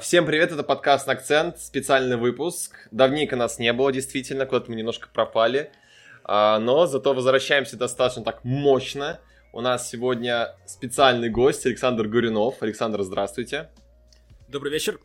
Всем привет, это подкаст «Акцент», специальный выпуск. Давненько нас не было, действительно, куда-то мы немножко пропали. А, но зато возвращаемся достаточно так мощно. У нас сегодня специальный гость Александр Гуринов. Александр, здравствуйте. Добрый вечер.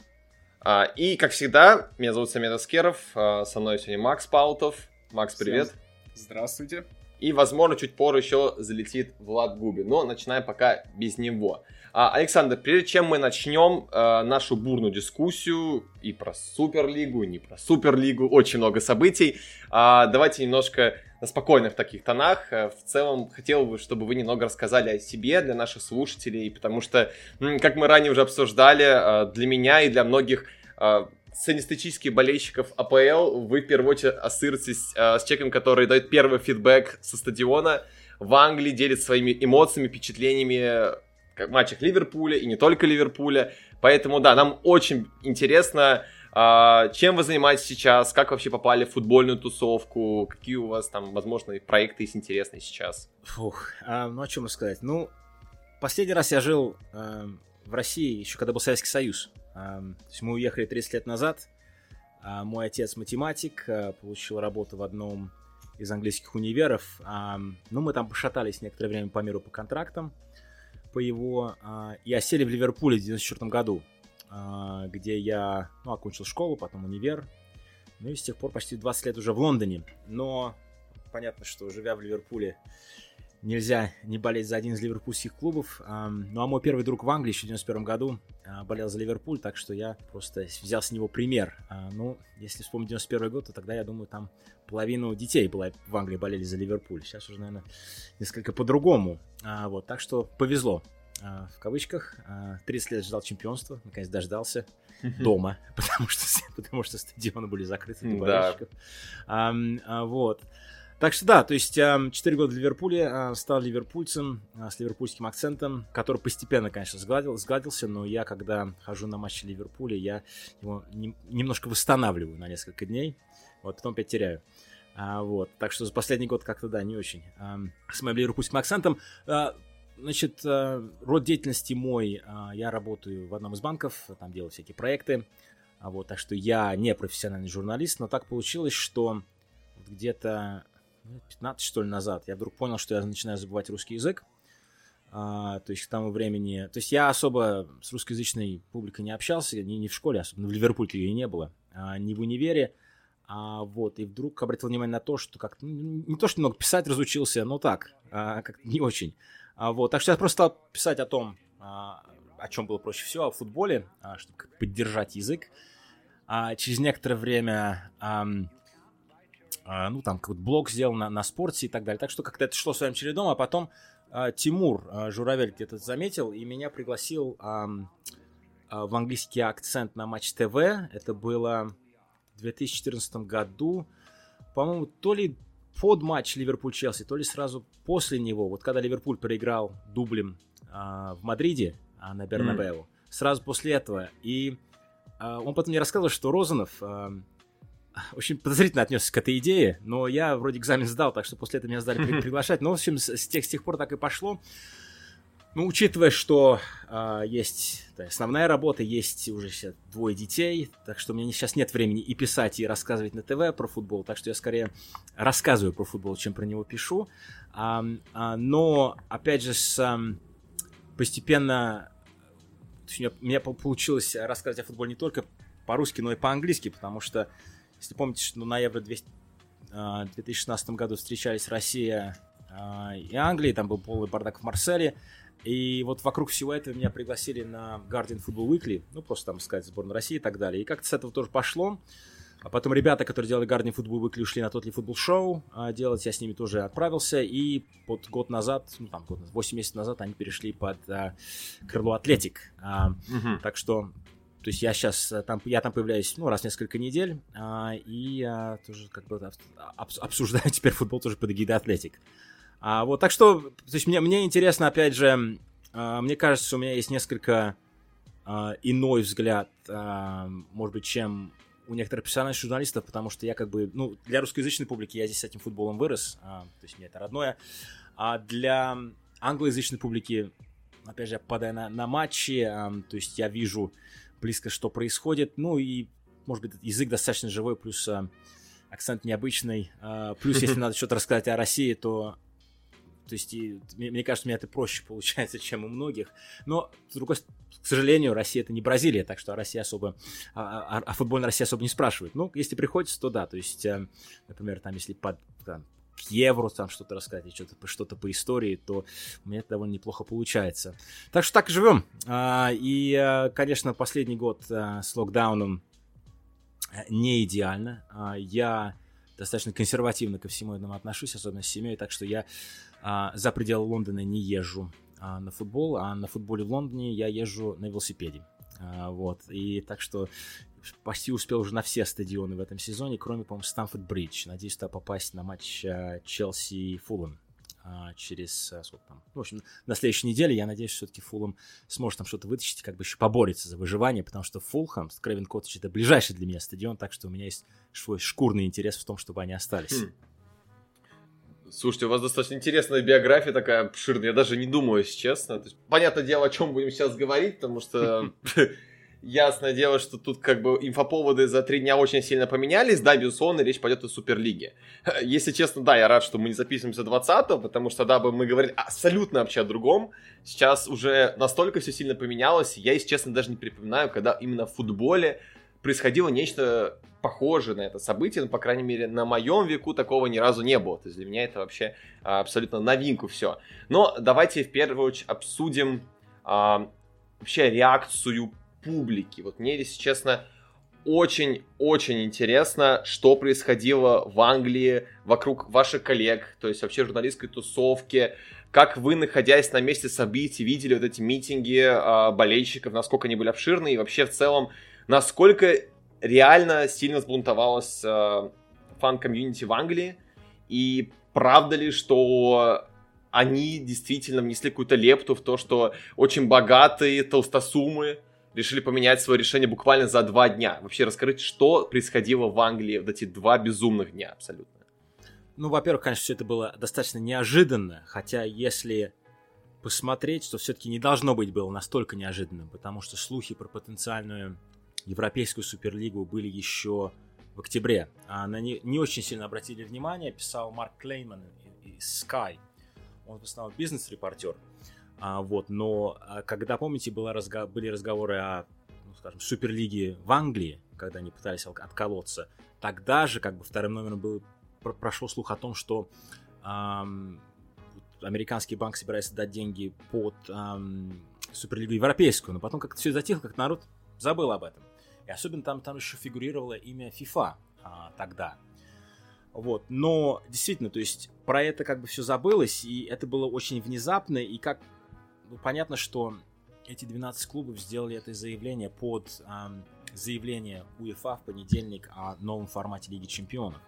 А, и, как всегда, меня зовут Самет Аскеров, а, со мной сегодня Макс Паутов. Макс, привет. Всем здравствуйте. И, возможно, чуть позже еще залетит Влад Губин. Но начинаем пока без него. А, Александр, прежде чем мы начнем э, нашу бурную дискуссию и про Суперлигу, и не про Суперлигу, очень много событий, э, давайте немножко на спокойных таких тонах. Э, в целом, хотел бы, чтобы вы немного рассказали о себе для наших слушателей, потому что, как мы ранее уже обсуждали, э, для меня и для многих э, среднестатистических болельщиков АПЛ вы в первую очередь ассоциируетесь с человеком, который дает первый фидбэк со стадиона в Англии, делит своими эмоциями, впечатлениями матчах Ливерпуля и не только Ливерпуля. Поэтому, да, нам очень интересно, а, чем вы занимаетесь сейчас, как вообще попали в футбольную тусовку, какие у вас там, возможно, проекты есть интересные сейчас. Фух, а, ну о чем сказать? Ну, последний раз я жил а, в России еще когда был Советский Союз. А, то есть мы уехали 30 лет назад. Мой отец математик, получил работу в одном из английских универов. А, ну, мы там пошатались некоторое время по миру по контрактам по его... А, и осели в Ливерпуле в 94 году, а, где я ну, окончил школу, потом универ. Ну и с тех пор почти 20 лет уже в Лондоне. Но понятно, что живя в Ливерпуле, нельзя не болеть за один из ливерпульских клубов. Ну а мой первый друг в Англии еще в 91 году а, болел за Ливерпуль, так что я просто взял с него пример. Ну, если вспомнить 91 год, то тогда, я думаю, там половину детей была, в Англии болели за Ливерпуль. Сейчас уже, наверное, несколько по-другому. А, вот, так что повезло. А, в кавычках. А, 30 лет ждал чемпионства, наконец дождался дома, потому что, потому что стадионы были закрыты для болельщиков. Да. А, а, вот. Так что да, то есть 4 года в Ливерпуле, стал ливерпульцем с ливерпульским акцентом, который постепенно, конечно, сгладил, сгладился, но я, когда хожу на матчи Ливерпуля, я его не, немножко восстанавливаю на несколько дней, вот, потом опять теряю. А, вот, так что за последний год как-то, да, не очень. А, с моим ливерпульским акцентом. А, значит, род деятельности мой, я работаю в одном из банков, там делаю всякие проекты. А, вот, так что я не профессиональный журналист, но так получилось, что где-то 15 что ли назад я вдруг понял, что я начинаю забывать русский язык. А, то есть к тому времени... То есть я особо с русскоязычной публикой не общался, ни, ни в школе, особенно в Ливерпуле ее и не было, а, ни в универе. А, вот, и вдруг обратил внимание на то, что как-то, ну, не то, что много писать разучился, но так, а, как не очень. А, вот, так что я просто стал писать о том, а, о чем было проще всего, о футболе, а, чтобы поддержать язык. А, через некоторое время, а, ну, там, какой-то блог сделал на, на спорте и так далее. Так что как-то это шло своим чередом, а потом а, Тимур а, Журавель где-то заметил и меня пригласил а, а, в английский акцент на Матч ТВ. Это было в 2014 году, по-моему, то ли под матч Ливерпуль-Челси, то ли сразу после него, вот когда Ливерпуль проиграл дублем а, в Мадриде а, на Бернабеу, mm. сразу после этого. И а, он потом мне рассказывал, что Розанов а, очень подозрительно отнесся к этой идее, но я вроде экзамен сдал, так что после этого меня сдали приглашать. Но, в общем, с, тех, с тех пор так и пошло. Ну, учитывая, что э, есть да, основная работа, есть уже сейчас двое детей, так что у меня сейчас нет времени и писать, и рассказывать на ТВ про футбол, так что я скорее рассказываю про футбол, чем про него пишу. А, а, но, опять же, с, а, постепенно у меня, у меня получилось рассказывать о футболе не только по-русски, но и по-английски, потому что, если помните, что на Евро 200, 2016 году встречались Россия и Англия, там был полный бардак в Марселе, и вот вокруг всего этого меня пригласили на Guardian Football Weekly, ну, просто там сказать сборную России и так далее. И как-то с этого тоже пошло. А потом ребята, которые делали Guardian Football Weekly, ушли на Тотли Футбол Шоу делать. Я с ними тоже отправился. И вот год назад, ну там год, 8 месяцев назад они перешли под а, крыло Атлетик. А, угу. Так что то есть я сейчас э, там, я там появляюсь, ну, раз в несколько недель, а, и а, тоже как бы обсуждаю теперь футбол тоже под эгидой Атлетик. А, вот, так что, то есть мне, мне интересно, опять же, а, мне кажется, у меня есть несколько а, иной взгляд, может быть, чем у некоторых профессиональных журналистов, потому что я как бы, ну, для русскоязычной публики я здесь с этим футболом вырос, а, то есть мне это родное, а для англоязычной публики, опять же, я попадаю на, на матчи, а, то есть я вижу близко, что происходит. Ну и, может быть, язык достаточно живой, плюс а, акцент необычный. А, плюс, если надо что-то рассказать о России, то то есть, и, мне, мне кажется, у меня это проще получается, чем у многих. Но, с другой стороны, к сожалению, Россия это не Бразилия, так что о России особо, о, о, о футбольной России особо не спрашивают. Ну, если приходится, то да. То есть, э, например, там, если под, там, к евро там что-то рассказать, что-то что по истории, то у меня это довольно неплохо получается. Так что так и живем. А, и, э, конечно, последний год э, с локдауном не идеально. А, я достаточно консервативно ко всему этому отношусь, особенно с семьей, так что я а, за пределы Лондона не езжу а, на футбол, а на футболе в Лондоне я езжу на велосипеде. А, вот, и так что почти успел уже на все стадионы в этом сезоне, кроме, по-моему, Стамфорд-Бридж. Надеюсь туда попасть на матч а, Челси-Фуллен а, через, а, сколько там, в общем, на следующей неделе, я надеюсь, все-таки Фулом сможет там что-то вытащить, как бы еще поборется за выживание, потому что Фулхэм, Крэвен Коттедж, это ближайший для меня стадион, так что у меня есть свой шкурный интерес в том, чтобы они остались. Хм. Слушайте, у вас достаточно интересная биография такая обширная. Я даже не думаю, если честно. То есть, понятное дело, о чем будем сейчас говорить, потому что ясное дело, что тут как бы инфоповоды за три дня очень сильно поменялись. Да, безусловно, речь пойдет о Суперлиге. Если честно, да, я рад, что мы не записываемся 20 потому что тогда бы мы говорили абсолютно вообще о другом. Сейчас уже настолько все сильно поменялось. Я, если честно, даже не припоминаю, когда именно в футболе происходило нечто похожее на это событие, но, по крайней мере, на моем веку такого ни разу не было. То есть для меня это вообще а, абсолютно новинку все. Но давайте в первую очередь обсудим а, вообще реакцию публики. Вот мне, если честно, очень-очень интересно, что происходило в Англии вокруг ваших коллег, то есть вообще журналистской тусовки, как вы, находясь на месте событий, видели вот эти митинги э, болельщиков, насколько они были обширны, и вообще в целом, насколько реально сильно сбунтовалась э, fan community в Англии, и правда ли, что они действительно внесли какую-то лепту в то, что очень богатые толстосумы решили поменять свое решение буквально за два дня. Вообще расскажите, что происходило в Англии в эти два безумных дня абсолютно. Ну, во-первых, конечно, все это было достаточно неожиданно, хотя если посмотреть, то все-таки не должно быть было настолько неожиданным, потому что слухи про потенциальную Европейскую Суперлигу были еще в октябре. А на не, не очень сильно обратили внимание, писал Марк Клейман из Sky. Он в основном бизнес-репортер. А, вот, но а, когда, помните, было разго... были разговоры о, ну, скажем, Суперлиге в Англии, когда они пытались отколоться, тогда же, как бы, вторым номером был, прошел слух о том, что эм, американский банк собирается дать деньги под эм, Суперлигу Европейскую, но потом как-то все затихло, как народ забыл об этом. И особенно там, там еще фигурировало имя FIFA а, тогда. Вот, но действительно, то есть про это как бы все забылось, и это было очень внезапно, и как ну, понятно, что эти 12 клубов сделали это заявление под э, заявление УЕФА в понедельник о новом формате Лиги Чемпионов.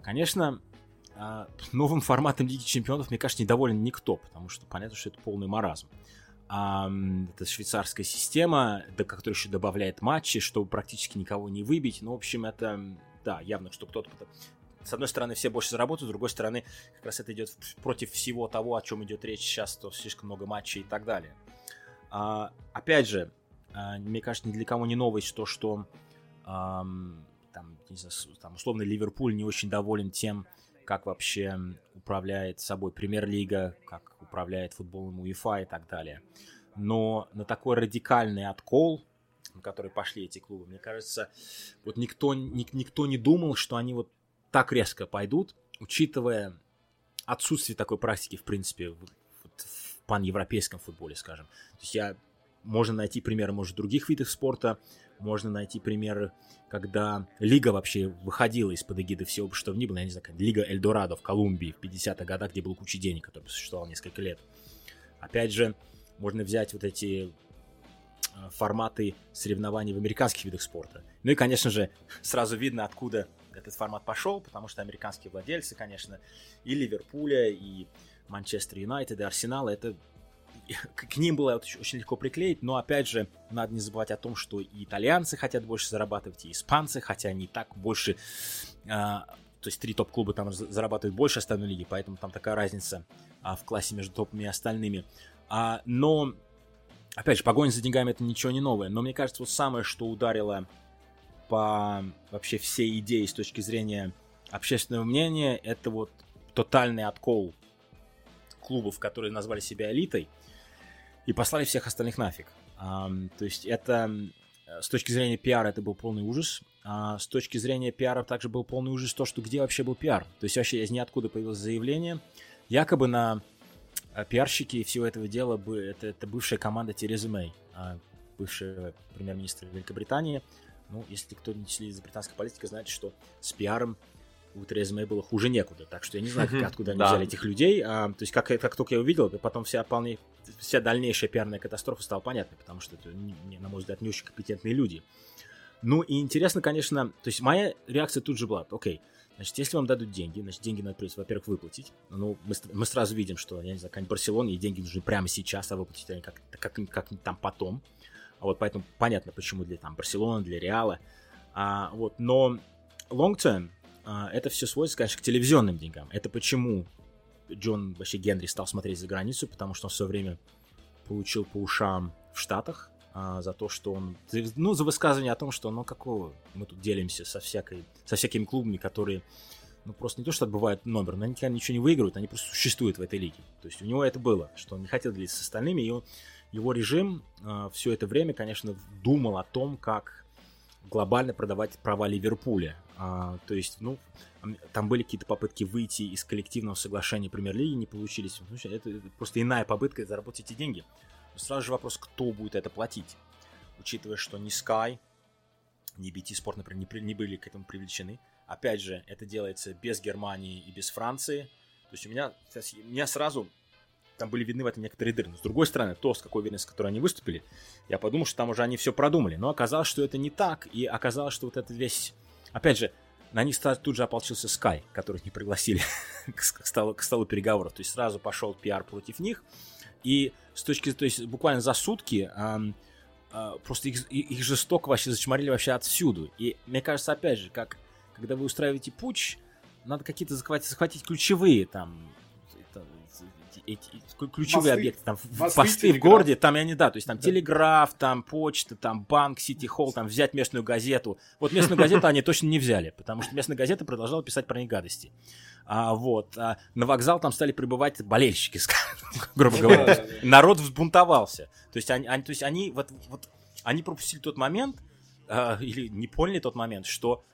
Конечно, э, новым форматом Лиги Чемпионов, мне кажется, недоволен никто, потому что понятно, что это полный маразм. А, это швейцарская система, до которой еще добавляет матчи, чтобы практически никого не выбить. Ну, в общем, это, да, явно, что кто-то с одной стороны, все больше заработают, с другой стороны, как раз это идет против всего того, о чем идет речь сейчас, то слишком много матчей и так далее. А, опять же, а, мне кажется, ни для кого не новость то, что а, там, не знаю, там, условно, Ливерпуль не очень доволен тем, как вообще управляет собой премьер-лига, как управляет футболом УЕФА и так далее. Но на такой радикальный откол, на который пошли эти клубы, мне кажется, вот никто, ник, никто не думал, что они вот так резко пойдут, учитывая отсутствие такой практики, в принципе, в, в паневропейском футболе, скажем. То есть я можно найти примеры, может, других видов спорта, можно найти примеры, когда лига вообще выходила из-под эгиды всего, что ни было, я не знаю, лига Эльдорадо в Колумбии в 50-х годах, где было куча денег, который существовал несколько лет. Опять же, можно взять вот эти э, форматы соревнований в американских видах спорта. Ну и, конечно же, сразу видно, откуда этот формат пошел, потому что американские владельцы, конечно, и Ливерпуля, и Манчестер Юнайтед, и Арсенала, это к ним было очень легко приклеить, но опять же, надо не забывать о том, что и итальянцы хотят больше зарабатывать, и испанцы, хотя они так больше, а, то есть три топ-клуба там зарабатывают больше остальной лиги, поэтому там такая разница а, в классе между топами и остальными. А, но опять же, погоня за деньгами это ничего не новое, но мне кажется, вот самое, что ударило по вообще всей идее с точки зрения общественного мнения, это вот тотальный откол клубов, которые назвали себя элитой, и послали всех остальных нафиг. То есть это с точки зрения пиара это был полный ужас. А с точки зрения пиара также был полный ужас то, что где вообще был пиар. То есть вообще из ниоткуда появилось заявление, якобы на а, пиарщики всего этого дела это, это бывшая команда Терезы Мэй, а, бывшая премьер-министр Великобритании. Ну, если кто не следит за британской политикой, знает, что с пиаром у Терезы Мэй было хуже некуда. Так что я не знаю, как, откуда они да. взяли этих людей. А, то есть, как, как только я увидел, потом вся, полный, вся дальнейшая пиарная катастрофа стала понятной, потому что это, на мой взгляд, не очень компетентные люди. Ну и интересно, конечно, то есть моя реакция тут же была, окей, значит, если вам дадут деньги, значит, деньги надо, во-первых, выплатить. Ну, мы, мы сразу видим, что, я не знаю, какая-нибудь Барселона, и деньги нужны прямо сейчас, а выплатить они как, как, как, как там потом. А вот поэтому понятно, почему для там Барселоны, для Реала. А, вот, но long term, а, это все сводится, конечно, к телевизионным деньгам. Это почему Джон вообще Генри стал смотреть за границу, потому что он все время получил по ушам в Штатах а, за то, что он, ну, за высказывание о том, что, ну, какого мы тут делимся со всякой, со всякими клубами, которые, ну, просто не то, что отбывают номер, но они никогда ничего не выигрывают, они просто существуют в этой лиге. То есть у него это было, что он не хотел делиться с остальными, и он, его режим э, все это время, конечно, думал о том, как глобально продавать права Ливерпуля. А, то есть, ну, там были какие-то попытки выйти из коллективного соглашения премьер-лиги, не получились. Ну, это просто иная попытка заработать эти деньги. Но сразу же вопрос, кто будет это платить. Учитывая, что ни Sky, ни BT Sport, например, не, не были к этому привлечены. Опять же, это делается без Германии и без Франции. То есть у меня, у меня сразу там были видны в этом некоторые дыры. Но с другой стороны, то, с какой уверенностью, с которой они выступили, я подумал, что там уже они все продумали. Но оказалось, что это не так. И оказалось, что вот этот весь... Опять же, на них тут же ополчился Sky, которых не пригласили к, столу, к столу переговоров. То есть сразу пошел пиар против них. И с точки, то есть буквально за сутки эм, э, просто их, их жестоко вообще зачморили вообще отсюду. И мне кажется, опять же, как когда вы устраиваете путь, надо какие-то захватить, захватить ключевые там эти ключевые мосты, объекты, там мосты, посты в городе, там я не да, то есть там да. телеграф, там почта, там банк, сити холл, там взять местную газету. Вот местную газету они точно не взяли, потому что местная газета продолжала писать про них гадости. А, вот. А на вокзал там стали прибывать болельщики, грубо говоря. Народ взбунтовался. То есть они, они, то есть они, вот, вот, они пропустили тот момент, а, или не поняли тот момент, что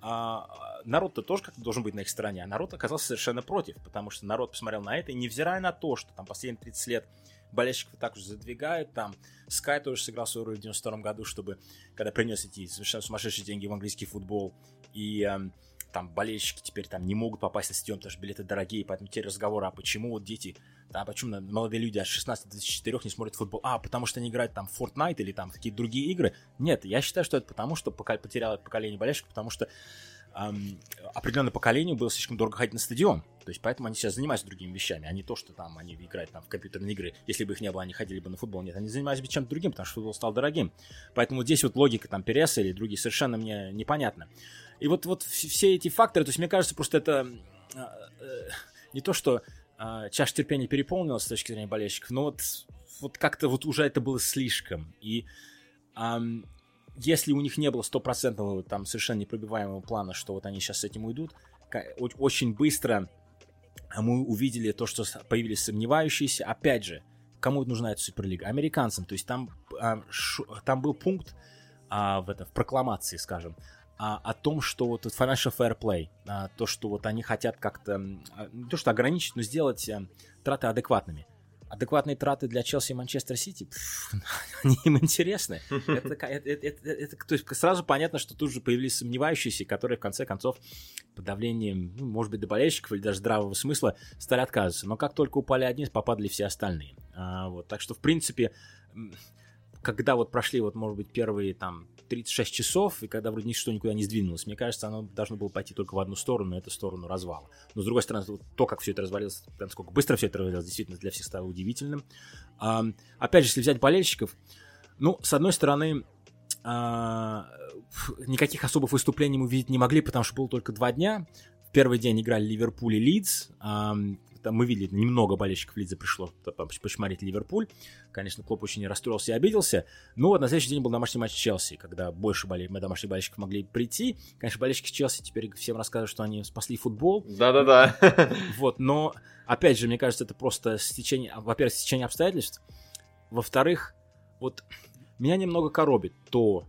а, народ-то тоже как-то должен быть на их стороне, а народ оказался совершенно против, потому что народ посмотрел на это, и невзирая на то, что там последние 30 лет болельщиков так уже задвигают, там Sky тоже сыграл свою роль в 92 году, чтобы, когда принес эти совершенно сумасшедшие деньги в английский футбол, и эм, там болельщики теперь там не могут попасть на стадион, потому что билеты дорогие, поэтому те разговоры, а почему вот дети, да, почему молодые люди от 16 до 24 не смотрят футбол, а, потому что они играют там в Fortnite или там в какие-то другие игры. Нет, я считаю, что это потому, что потеряло поколение болельщиков, потому что эм, определенное поколению было слишком дорого ходить на стадион. То есть поэтому они сейчас занимаются другими вещами, а не то, что там они играют там, в компьютерные игры. Если бы их не было, они ходили бы на футбол. Нет, они занимаются чем-то другим, потому что футбол стал дорогим. Поэтому здесь вот логика там Переса или другие совершенно мне непонятна. И вот, вот все эти факторы, то есть мне кажется, просто это э, э, не то, что э, чаша терпения переполнилась с точки зрения болельщиков, но вот, вот как-то вот уже это было слишком. И эм, если у них не было стопроцентного там совершенно непробиваемого плана, что вот они сейчас с этим уйдут, очень быстро мы увидели то, что появились сомневающиеся. Опять же, кому нужна эта Суперлига? Американцам. То есть там, там был пункт а, в, это, в прокламации, скажем, а, о том, что вот financial fair play, а, то, что вот они хотят как-то, а, не то что ограничить, но сделать а, траты адекватными адекватные траты для Челси и Манчестер Сити, они им интересны. Это, то есть сразу понятно, что тут же появились сомневающиеся, которые в конце концов под давлением, ну, может быть, до болельщиков или даже здравого смысла стали отказываться. Но как только упали одни, попадали все остальные. А, вот, так что, в принципе, когда вот прошли, вот, может быть, первые там 36 часов, и когда вроде ничто никуда не сдвинулось, мне кажется, оно должно было пойти только в одну сторону, это сторону развала. Но, с другой стороны, то, как все это развалилось, насколько быстро все это развалилось, действительно для всех стало удивительным. А, опять же, если взять болельщиков, ну, с одной стороны, а, никаких особых выступлений мы видеть не могли, потому что было только два дня. В первый день играли Ливерпуль и Лидс. А, там мы видели, немного болельщиков Лидза пришло пошмарить Ливерпуль. Конечно, Клоп очень расстроился и обиделся. Но вот на следующий день был домашний матч Челси, когда больше болей, домашних болельщиков могли прийти. Конечно, болельщики Челси теперь всем рассказывают, что они спасли футбол. Да-да-да. Вот, но, опять же, мне кажется, это просто стечение, во-первых, стечение обстоятельств. Во-вторых, вот меня немного коробит то,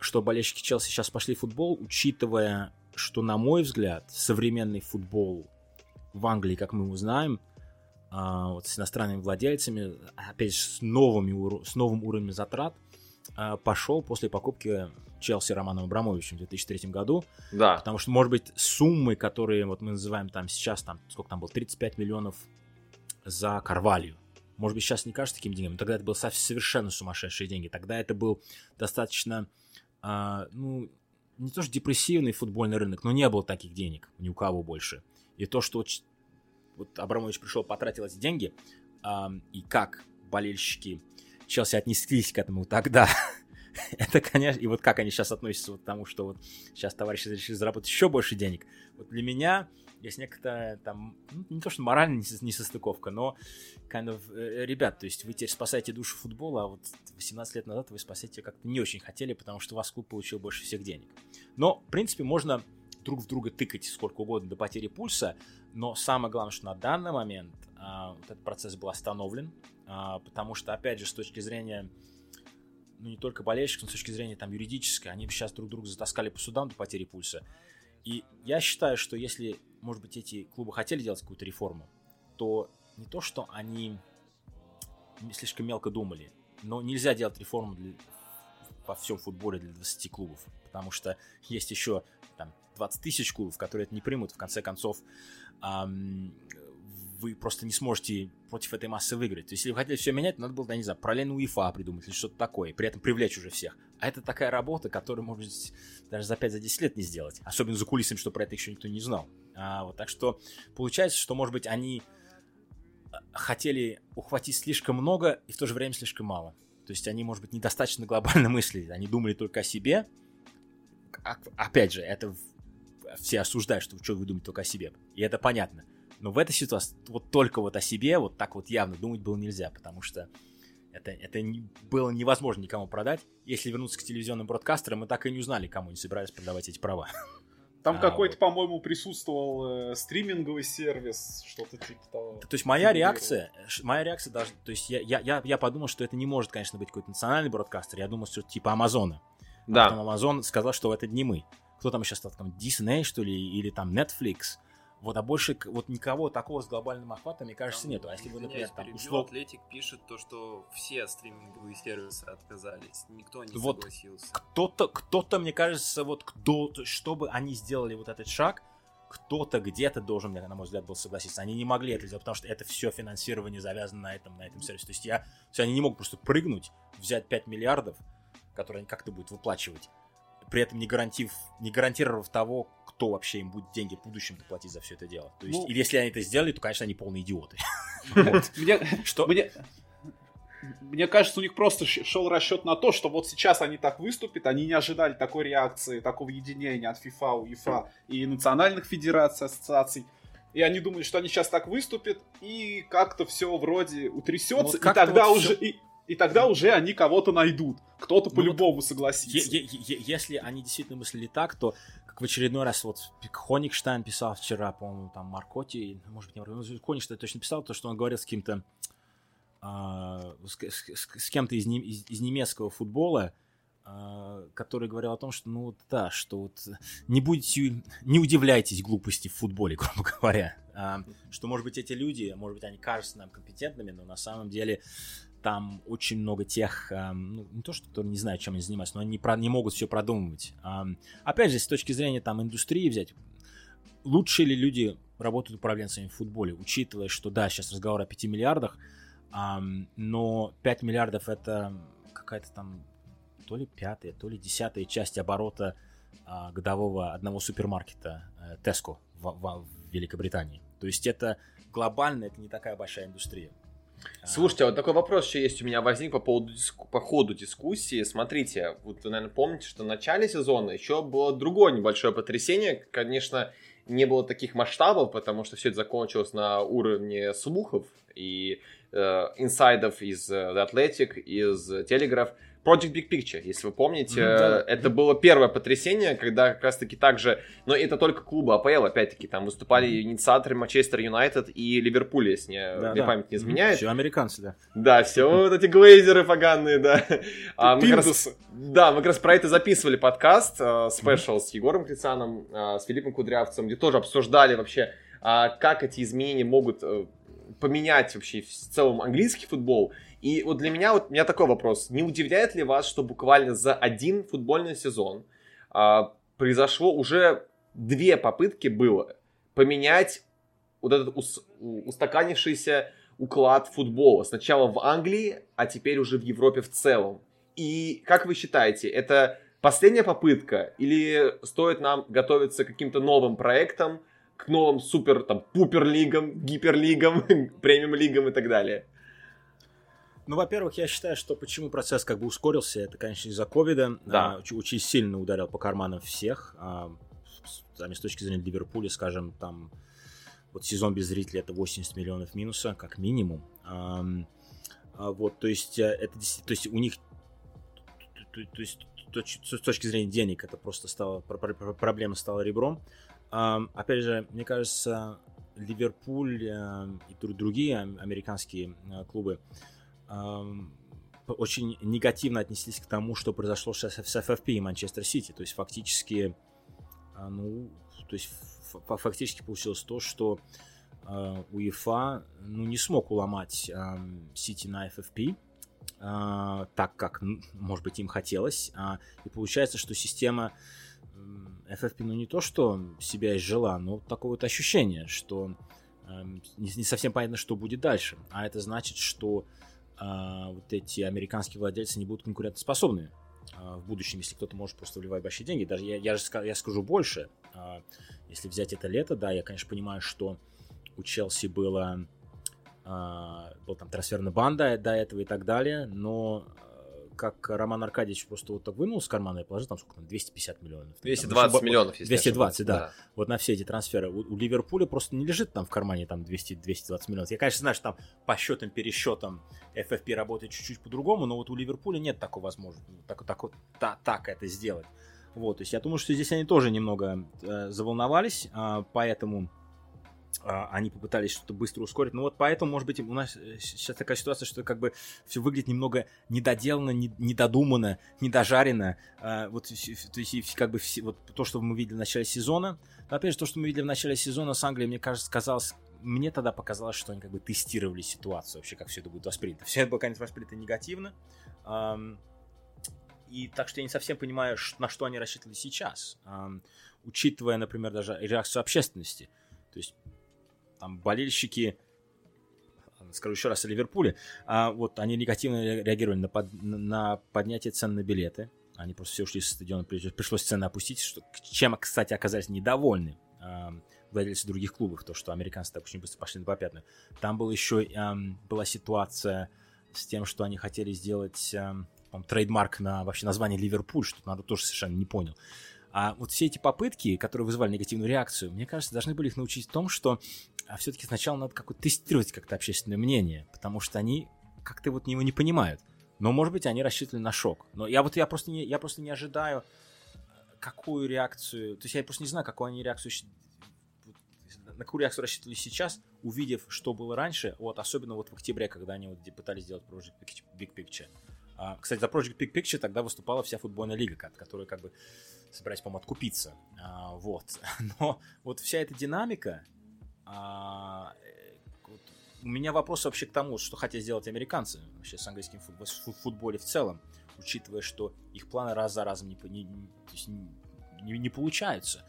что болельщики Челси сейчас пошли в футбол, учитывая, что, на мой взгляд, современный футбол в Англии, как мы узнаем, а, вот с иностранными владельцами, опять же, с, новыми, с новым уровнем затрат, а, пошел после покупки Челси Романом Абрамовичем в 2003 году. Да. Потому что, может быть, суммы, которые вот мы называем там сейчас, там, сколько там было, 35 миллионов за Карвалью. Может быть, сейчас не кажется таким деньгами, но тогда это было совершенно сумасшедшие деньги. Тогда это был достаточно, а, ну, не то что депрессивный футбольный рынок, но не было таких денег ни у кого больше. И то, что вот Абрамович пришел, потратил эти деньги, а, и как болельщики Челси отнеслись к этому тогда, это, конечно, и вот как они сейчас относятся вот к тому, что вот сейчас товарищи решили заработать еще больше денег. Вот для меня есть некоторая там, ну, не то что моральная несостыковка, но kind of, э, ребят, то есть вы теперь спасаете душу футбола, а вот 18 лет назад вы спасете как-то не очень хотели, потому что у вас клуб получил больше всех денег. Но, в принципе, можно друг в друга тыкать сколько угодно до потери пульса, но самое главное, что на данный момент а, вот этот процесс был остановлен, а, потому что, опять же, с точки зрения ну, не только болельщиков, но с точки зрения там юридической, они сейчас друг друга затаскали по судам до потери пульса. И я считаю, что если может быть, эти клубы хотели делать какую-то реформу, то не то, что они слишком мелко думали, но нельзя делать реформу для, во всем футболе для 20 клубов, потому что есть еще там 20 тысяч клубов, которые это не примут, в конце концов эм, вы просто не сможете против этой массы выиграть. То есть, если вы хотели все менять, надо было, я не знаю, параллельно УЕФА придумать или что-то такое, при этом привлечь уже всех. А это такая работа, которую, быть, даже за 5-10 лет не сделать. Особенно за кулисами, что про это еще никто не знал. А, вот, так что получается, что, может быть, они э, хотели ухватить слишком много и в то же время слишком мало. То есть они, может быть, недостаточно глобально мыслили. Они думали только о себе. Опять же, это все осуждают, что что вы думаете только о себе. И это понятно. Но в этой ситуации вот только вот о себе вот так вот явно думать было нельзя, потому что это, это не, было невозможно никому продать. Если вернуться к телевизионным бродкастерам, мы так и не узнали, кому они собирались продавать эти права. Там а, какой-то, вот. по-моему, присутствовал э, стриминговый сервис, что-то типа того. То есть моя реакция, моя реакция даже, то есть я, я, я, я подумал, что это не может, конечно, быть какой-то национальный бродкастер, я думал, что типа Амазона. Да. А потом Амазон сказал, что это не мы. Кто там сейчас стал, там, Disney, что ли, или там Netflix. Вот, а больше вот никого такого с глобальным охватом, мне кажется, нету. А если бы, например, там услов... Атлетик пишет то, что все стриминговые сервисы отказались, никто не вот согласился. Кто-то, кто-то, мне кажется, вот кто, чтобы они сделали вот этот шаг, кто-то где-то должен, на мой взгляд, был согласиться. Они не могли это сделать, потому что это все финансирование завязано на этом, на этом сервисе. То есть я, то есть они не могут просто прыгнуть, взять 5 миллиардов, которые они как-то будут выплачивать, при этом не, гарантив, не гарантировав того, кто вообще им будет деньги в будущем платить за все это дело. То есть, ну, или если они это сделали, то, конечно, они полные идиоты. Что? Мне кажется, у них просто шел расчет на то, что вот сейчас они так выступят, они не ожидали такой реакции, такого единения от FIFA, УЕФА и национальных федераций, ассоциаций. И они думали, что они сейчас так выступят, и как-то все вроде утрясется, ну, и тогда вот уже... Все... И, и тогда уже они кого-то найдут. Кто-то ну, по-любому вот, согласится. Если они действительно мыслили так, то как в очередной раз вот Хоникштайн писал вчера, по-моему, там Маркоти, может быть, не Маркоти, ну, Хоникштайн точно писал, то, что он говорил с кем-то а, с, с, с кем-то из, из, из немецкого футбола, а, который говорил о том, что, ну, вот, да, что вот не будете, не удивляйтесь глупости в футболе, грубо говоря. А, что, может быть, эти люди, может быть, они кажутся нам компетентными, но на самом деле там очень много тех, ну, не то, что которые не знают, чем они занимаются, но они не, про, не могут все продумывать. Опять же, с точки зрения там индустрии взять, лучше ли люди работают управленцами в футболе, учитывая, что да, сейчас разговор о 5 миллиардах, но 5 миллиардов это какая-то там то ли пятая, то ли десятая часть оборота а, годового одного супермаркета э, Tesco в, в, в Великобритании. То есть это глобально, это не такая большая индустрия. Слушайте, а вот такой вопрос еще есть у меня возник по поводу диску, по ходу дискуссии. Смотрите, вот вы, наверное, помните, что в начале сезона еще было другое небольшое потрясение. Конечно, не было таких масштабов, потому что все это закончилось на уровне слухов и э, инсайдов из э, The Athletic, из Telegraph. Project Big Picture, если вы помните. Mm-hmm, да. Это было первое потрясение, когда как раз-таки также, но это только клубы АПЛ, опять-таки, там выступали mm-hmm. инициаторы Манчестер Юнайтед и Ливерпуль, если мне, да, мне да. память не изменяет. Все американцы, да. Да, все вот эти глейзеры поганые, да. А, мы раз, да, мы как раз про это записывали подкаст, спешл uh, mm-hmm. с Егором Крицаном, uh, с Филиппом Кудрявцем, где тоже обсуждали вообще, uh, как эти изменения могут э, поменять вообще в целом английский футбол. И вот для меня, вот у меня такой вопрос. Не удивляет ли вас, что буквально за один футбольный сезон а, произошло уже две попытки было поменять вот этот ус, устаканившийся уклад футбола. Сначала в Англии, а теперь уже в Европе в целом. И как вы считаете, это последняя попытка или стоит нам готовиться к каким-то новым проектам, к новым супер, там, пупер-лигам, гиперлигам, премиум-лигам и так далее? Ну, во-первых, я считаю, что почему процесс как бы ускорился, это, конечно, из-за ковида. Да. А, очень сильно ударил по карманам всех. А, с точки зрения Ливерпуля, скажем, там вот сезон без зрителей это 80 миллионов минуса, как минимум. А, вот, то есть, э, это, то есть у них, то, то есть с точки зрения денег это просто стало, проблема стала ребром. А, опять же, мне кажется, Ливерпуль э, и другие американские э, клубы, очень негативно отнеслись к тому, что произошло с FFP и Манчестер Сити. То есть фактически, а, ну, то есть фактически получилось то, что а, УЕФА ну, не смог уломать Сити на FFP, а, так как, может быть, им хотелось. И получается, что система FFP, ну не то, что себя изжила, но такое вот ощущение, что не совсем понятно, что будет дальше. А это значит, что а, вот эти американские владельцы не будут конкурентоспособны а, в будущем, если кто-то может просто вливать большие деньги. Даже я, я же я скажу больше. А, если взять это лето, да, я, конечно, понимаю, что у Челси было был там трансферная банда до этого и так далее, но как Роман Аркадьевич просто вот так вынул с кармана и положил там сколько там, 250 миллионов. 220 там, миллионов, если 220, да. да. Вот на все эти трансферы. У, у Ливерпуля просто не лежит там в кармане там 200, 220 миллионов. Я, конечно, знаю, что там по счетам, пересчетам FFP работает чуть-чуть по-другому, но вот у Ливерпуля нет такой возможности, так, так, так, так это сделать. Вот, то есть я думаю, что здесь они тоже немного э, заволновались, э, поэтому они попытались что-то быстро ускорить. Ну вот поэтому, может быть, у нас э, сейчас такая ситуация, что как бы все выглядит немного недоделано, недодумано, недожарено. А, вот, то есть, как бы все, вот то, что мы видели в начале сезона. Но опять же, то, что мы видели в начале сезона с Англией, мне кажется, казалось, мне тогда показалось, что они как бы тестировали ситуацию, вообще, как все это будет воспринято. Все это было, конечно, воспринято негативно. И так что я не совсем понимаю, на что они рассчитывали сейчас, учитывая, например, даже реакцию общественности. То есть там болельщики, скажу еще раз о Ливерпуле, а, вот они негативно реагировали на, под, на поднятие цен на билеты. Они просто все ушли с стадиона, пришлось цены опустить, что, чем, кстати, оказались недовольны владельцы других клубов, то, что американцы так очень быстро пошли на попятную. Там был еще, а, была ситуация с тем, что они хотели сделать а, трейдмарк на вообще название Ливерпуль, что надо тоже совершенно не понял. А вот все эти попытки, которые вызывали негативную реакцию, мне кажется, должны были их научить в том, что а все-таки сначала надо как-то тестировать как-то общественное мнение, потому что они как-то вот его не понимают. Но, может быть, они рассчитывали на шок. Но я вот я просто не, я просто не ожидаю, какую реакцию... То есть я просто не знаю, какую они реакцию... На какую реакцию рассчитывали сейчас, увидев, что было раньше, вот особенно вот в октябре, когда они вот пытались сделать Project Big Picture. А, кстати, за Project Big Picture тогда выступала вся футбольная лига, которая как бы собираюсь, по-моему, откупиться. А, вот. Но вот вся эта динамика, а, э, вот, у меня вопрос вообще к тому, что хотят сделать американцы вообще с английским футбол, в футболе в целом, учитывая, что их планы раз за разом не, не, не, не получаются.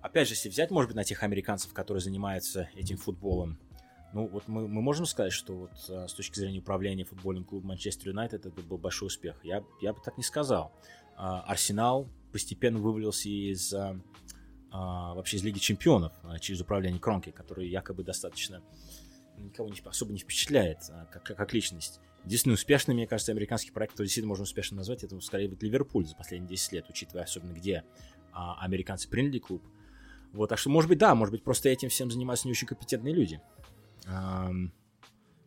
Опять же, если взять, может быть, на тех американцев, которые занимаются этим футболом, ну, вот мы, мы можем сказать, что вот а, с точки зрения управления футбольным клубом Манчестер Юнайтед это был большой успех. Я, я бы так не сказал. А, Арсенал постепенно вывалился из а, а, вообще из Лиги Чемпионов а, через управление Кронки, который якобы достаточно никого не, особо не впечатляет а, как, как личность. Единственный успешный, мне кажется, американский проект, который действительно можно успешно назвать, это скорее будет Ливерпуль за последние 10 лет, учитывая особенно где а, американцы приняли клуб. Вот, а что, может быть, да, может быть, просто этим всем занимаются не очень компетентные люди. Ам,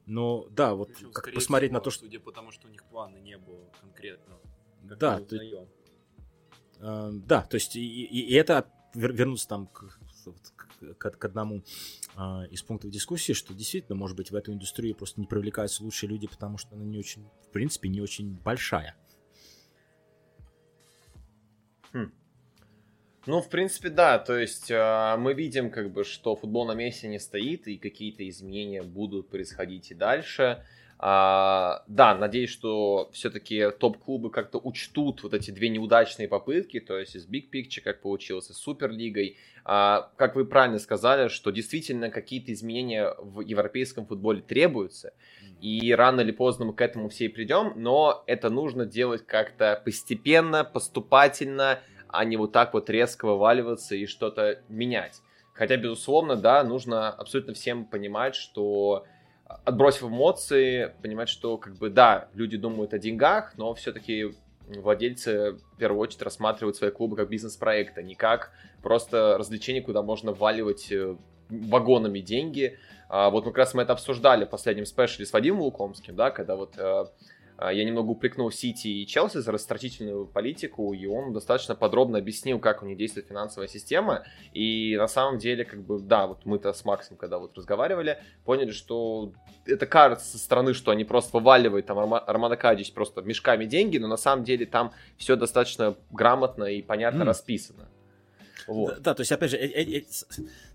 но, да, вот Причем, как посмотреть всего, на то, что... Судя по тому, что у них плана не было конкретно. Как Да, узнаем. Э, Да, то есть и, и- и это вернуться там к, к- к- одному а, из пунктов дискуссии, что действительно, может быть, в эту индустрию просто не привлекаются лучшие люди, потому что она не очень, в принципе, не очень большая. Ну, в принципе, да. То есть э, мы видим, как бы, что футбол на месте не стоит, и какие-то изменения будут происходить и дальше. А, да, надеюсь, что все-таки топ-клубы как-то учтут вот эти две неудачные попытки, то есть из Big Picture, как получилось, и с Суперлигой. А, как вы правильно сказали, что действительно какие-то изменения в европейском футболе требуются, и рано или поздно мы к этому все и придем, но это нужно делать как-то постепенно, поступательно, а не вот так вот резко вываливаться и что-то менять. Хотя, безусловно, да, нужно абсолютно всем понимать, что отбросив эмоции, понимать, что как бы да, люди думают о деньгах, но все-таки владельцы в первую очередь рассматривают свои клубы как бизнес-проект, а не как просто развлечение, куда можно вваливать э, вагонами деньги. А, вот мы как раз мы это обсуждали в последнем спешле с Вадимом Лукомским, да, когда вот э, я немного упрекнул Сити и Челси за растратительную политику, и он достаточно подробно объяснил, как у них действует финансовая система. И на самом деле, как бы, да, вот мы-то с Максом, когда вот разговаривали, поняли, что это кажется со стороны, что они просто вываливают там Арма- Армана Кадич просто мешками деньги, но на самом деле там все достаточно грамотно и понятно М. расписано. Вот. Да, да, то есть, опять же, э- э- э,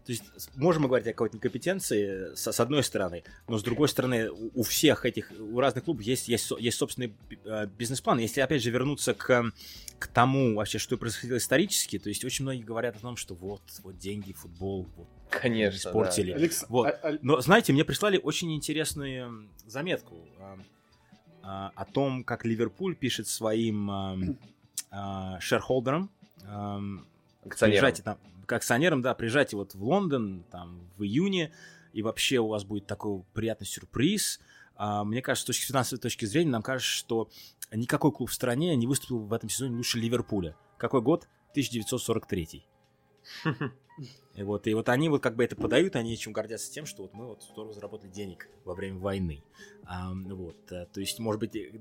то есть, можем мы говорить о какой-то некомпетенции с, с одной стороны, но с другой стороны, у, всех этих, у разных клубов есть, есть, есть собственный э, бизнес-план. Если, опять же, вернуться к, к тому вообще, что происходило исторически, то есть очень многие говорят о том, что вот, вот деньги, футбол, вот, Конечно. да. испортили. Алекс- Вот. а- а- Но, знаете, мне прислали очень интересную заметку а, а, о том, как Ливерпуль пишет своим ам, а, шерхолдерам, ам, Акционерам. приезжайте там, к акционерам, да, приезжайте вот в Лондон там в июне, и вообще у вас будет такой приятный сюрприз. А, мне кажется, с точки финансовой точки зрения, нам кажется, что никакой клуб в стране не выступил в этом сезоне лучше Ливерпуля. Какой год? 1943. И вот, и вот они вот как бы это подают, они чем гордятся тем, что вот мы вот здорово заработали денег во время войны. А, вот, а, то есть, может быть, э,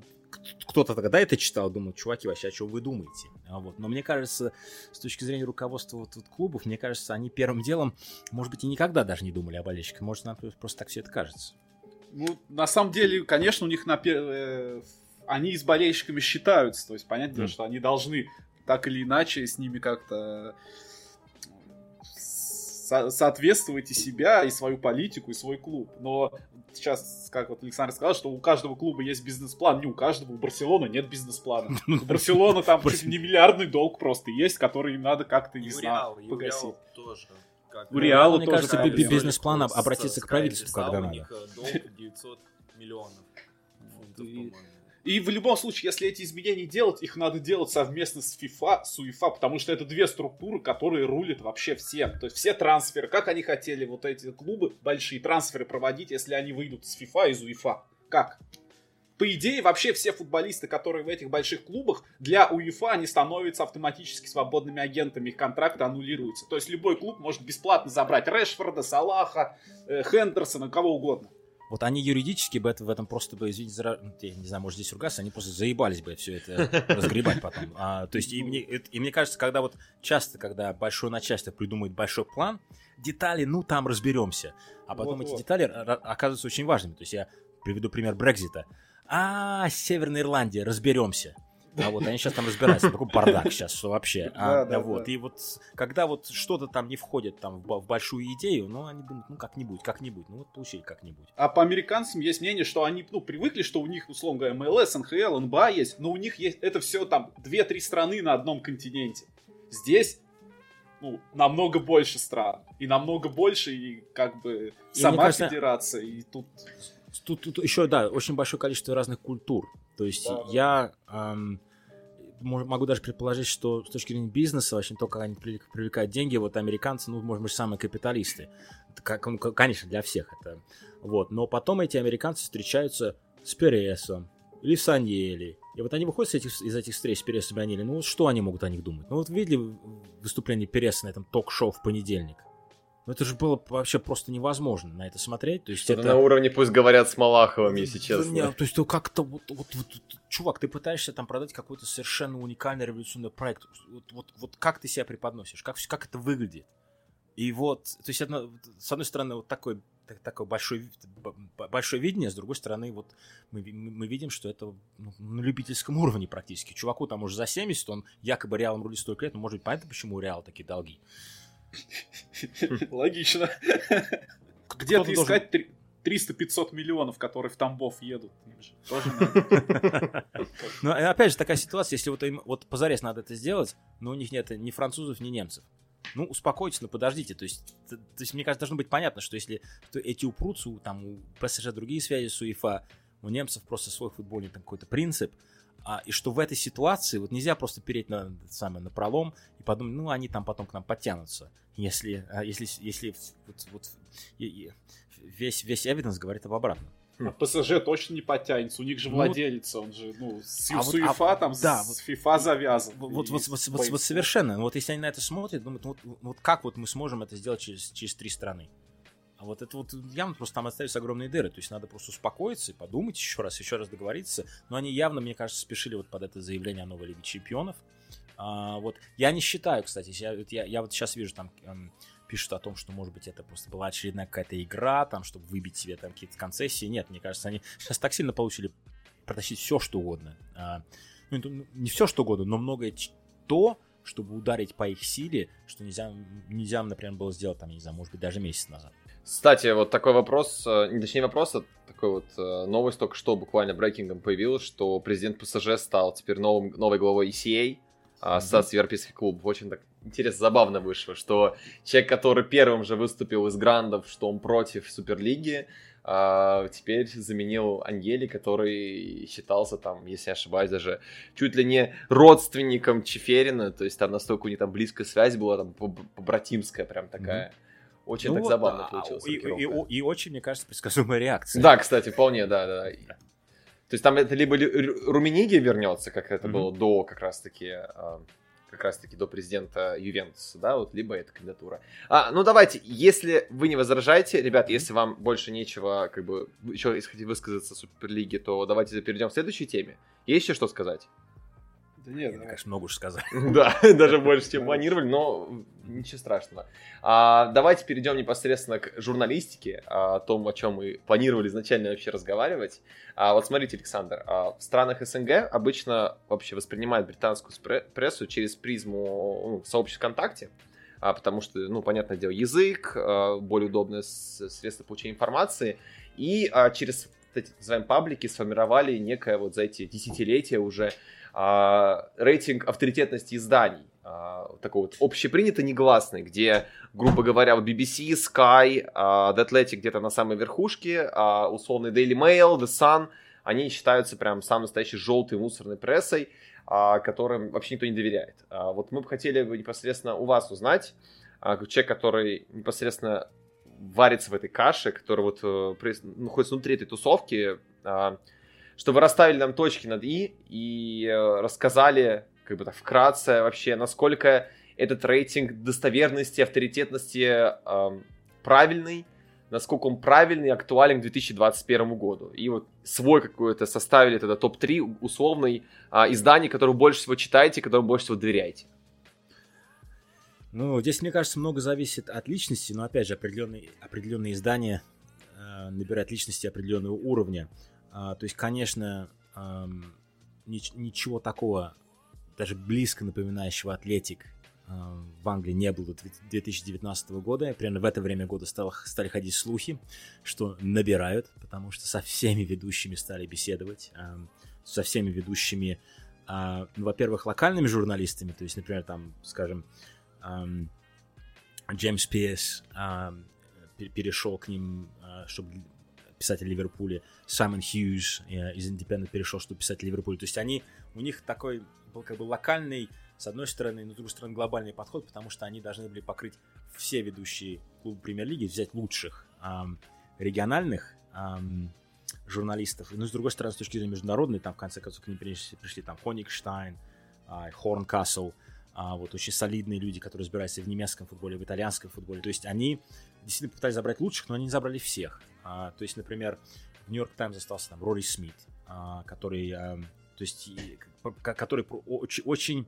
кто-то тогда это читал, думал, чуваки, вообще, о чем вы думаете? А вот, но мне кажется, с точки зрения руководства вот, вот клубов, мне кажется, они первым делом, может быть, и никогда даже не думали о болельщиках. Может, нам просто так все это кажется. Ну, на самом деле, конечно, у них на пе- э, они с болельщиками считаются. То есть, понятно, дело, Мгм. что они должны так или иначе с ними как-то со- соответствовать и себя, и свою политику, и свой клуб. Но сейчас, как вот Александр сказал, что у каждого клуба есть бизнес-план. Не у каждого, у Барселоны нет бизнес-плана. У Барселоны там чуть не миллиардный долг просто есть, который надо как-то, не у знаю, у погасить. Реала тоже. У Реала Мне тоже кажется, би- бизнес- бизнес-план обратиться к правительству, когда у надо. них, э, долг 900 миллионов фунтов, И- в любом случае, если эти изменения делать, их надо делать совместно с FIFA, с UEFA, потому что это две структуры, которые рулят вообще всем. То есть все трансферы, как они хотели вот эти клубы большие трансферы проводить, если они выйдут с FIFA из UEFA? Как? По идее, вообще все футболисты, которые в этих больших клубах, для УЕФА они становятся автоматически свободными агентами, их контракты аннулируются. То есть любой клуб может бесплатно забрать Решфорда, Салаха, э, Хендерсона, кого угодно. Вот они юридически бы это, в этом просто бы, извините, за, ра- я не знаю, может здесь ругаться, они просто заебались бы все это разгребать потом. А, то есть, и мне, это- и мне кажется, когда вот часто, когда большое начальство придумает большой план, детали, ну, там разберемся. А потом эти Вот-вот. детали оказываются очень важными. То есть, я приведу пример Брекзита. А, Северная Ирландия, разберемся. А вот они сейчас там разбираются, такой бардак сейчас, что вообще. А, Да, да, вот, да. и вот когда вот что-то там не входит там в, бо- в большую идею, ну, они думают, ну, как-нибудь, как-нибудь, ну, вот получили как-нибудь. А по американцам есть мнение, что они ну, привыкли, что у них, условно говоря, МЛС, НХЛ, НБА есть, но у них есть это все там 2-3 страны на одном континенте. Здесь ну, намного больше стран. И намного больше, и как бы И сама кажется- федерация. И тут Тут, тут еще, да, очень большое количество разных культур. То есть Да, да. я эм, могу даже предположить, что с точки зрения бизнеса, вообще то, как они привлек- привлекают деньги, вот американцы, ну, может быть, самые капиталисты. Как, ну, конечно, для всех это. Вот. Но потом эти американцы встречаются с Пересом, или Саньели, И вот они выходят с этих, из этих встреч с Пересом и Анили, ну вот что они могут о них думать? Ну вот видели выступление Переса на этом ток-шоу в понедельник? Ну это же было вообще просто невозможно на это смотреть. То есть это... на уровне пусть говорят с Малаховым, если честно. Нет, то есть то как-то вот, вот, вот, чувак, ты пытаешься там продать какой-то совершенно уникальный революционный проект. Вот, вот, вот как ты себя преподносишь, как, как это выглядит. И вот, то есть, это, с одной стороны, вот такой, такое большое, большое видение, с другой стороны, вот мы, мы видим, что это ну, на любительском уровне практически. Чуваку там уже за 70, он якобы Реалом рулит столько лет, но может быть понятно, почему у Реала такие долги. Логично. Где-то искать 300-500 миллионов, которые в Тамбов едут. Ну, опять же, такая ситуация, если вот им вот позарез надо это сделать, но у них нет ни французов, ни немцев. Ну, успокойтесь, ну подождите. То есть, то, то есть мне кажется, должно быть понятно, что если то эти упрутся, там у ПСЖ другие связи с УЕФА, у немцев просто свой футбольный там какой-то принцип, а, и что в этой ситуации вот нельзя просто переть на, самое, на пролом и подумать, ну, они там потом к нам подтянутся. Если, а, если, если вот, вот, весь, весь эвиденс говорит об обратном. А ПСЖ точно не подтянется, у них же ну, владелец, он же, ну, с, а с вот, УЕФА а, там, да, с FIFA завязан. Вот, вот, вот, вот, вот, вот совершенно, вот если они на это смотрят, думают, вот, вот как вот мы сможем это сделать через, через три страны? А вот это вот явно просто там остались огромные дыры. То есть надо просто успокоиться и подумать еще раз, еще раз договориться. Но они явно, мне кажется, спешили вот под это заявление о новой Лиге Чемпионов. А, вот я не считаю, кстати, я, я, я вот сейчас вижу там эм, пишут о том, что, может быть, это просто была очередная какая-то игра, там, чтобы выбить себе там какие-то концессии. Нет, мне кажется, они сейчас так сильно получили протащить все, что угодно. А, ну, не все, что угодно, но многое то, чтобы ударить по их силе, что нельзя, нельзя, например, было сделать, там, не знаю, может быть, даже месяц назад. Кстати, вот такой вопрос, э, не точнее вопрос, а такой вот э, новость только что буквально брейкингом появилась, что президент ПСЖ стал теперь новым, новой главой ECA, Ассоциации mm-hmm. европейских клубов. Очень так интересно, забавно вышло, что человек, который первым же выступил из грандов, что он против Суперлиги, теперь заменил Ангели, который считался там, если я ошибаюсь, даже чуть ли не родственником Чеферина, то есть там настолько у них там близкая связь была, там побратимская прям такая. Mm-hmm. Очень ну, так забавно а, получилось. И, и, и, и очень, мне кажется, предсказуемая реакция. Да, кстати, вполне, да, да. То есть там это либо Румениги вернется, как это mm-hmm. было до как раз-таки а, как раз-таки до президента Ювентуса, да, вот, либо эта кандидатура. А, ну давайте, если вы не возражаете, ребят, если вам больше нечего, как бы, еще если хотите высказаться о Суперлиге, то давайте перейдем к следующей теме. Есть еще что сказать? Да нет, Я, конечно, много уж сказать. Да, даже больше, чем планировали, но ничего страшного. А, давайте перейдем непосредственно к журналистике, о том, о чем мы планировали изначально вообще разговаривать. А, вот смотрите, Александр, а, в странах СНГ обычно вообще воспринимают британскую прессу через призму ну, сообществ ВКонтакте, а, потому что, ну, понятное дело, язык, а, более удобное средство получения информации, и а, через так называемые паблики сформировали некое вот за эти десятилетия уже а, рейтинг авторитетности изданий, а, такой вот общепринятый, негласный, где, грубо говоря, вот BBC, Sky, а, The Athletic где-то на самой верхушке, а, условный Daily Mail, The Sun, они считаются прям самой настоящей желтой мусорной прессой, а, которым вообще никто не доверяет. А, вот мы бы хотели непосредственно у вас узнать, а, человек, который непосредственно варится в этой каше, который вот э, находится внутри этой тусовки, а, что вы расставили нам точки над «и» и э, рассказали, как бы так, вкратце вообще, насколько этот рейтинг достоверности, авторитетности э, правильный, насколько он правильный и актуален к 2021 году. И вот свой какой-то составили тогда топ-3 условный э, изданий, которые больше всего читаете, которым больше всего доверяете. Ну, здесь, мне кажется, много зависит от личности, но, опять же, определенные, определенные издания э, набирают личности определенного уровня. А, то есть, конечно, ничего такого, даже близко напоминающего Атлетик а, в Англии не было 2019 года. Примерно в это время года стало, стали ходить слухи, что набирают, потому что со всеми ведущими стали беседовать, со всеми ведущими, а, ну, во-первых, локальными журналистами, то есть, например, там, скажем, Джеймс Пиес перешел к ним, чтобы писатель Ливерпуля, Саймон Хьюз э, из Independent перешел, чтобы писать Ливерпуль. То есть они, у них такой был как бы локальный, с одной стороны, но с другой стороны глобальный подход, потому что они должны были покрыть все ведущие клубы премьер-лиги, взять лучших эм, региональных эм, журналистов. Ну, с другой стороны, с точки зрения международной, там, в конце концов, к ним пришли, пришли там Хоникштайн, а, Хорнкасл, а, вот очень солидные люди, которые разбираются в немецком футболе, в итальянском футболе. То есть они действительно пытались забрать лучших, но они не забрали всех. А, то есть, например, в Нью-Йорк Таймс остался там Рори Смит, а, который, а, то есть, который очень, очень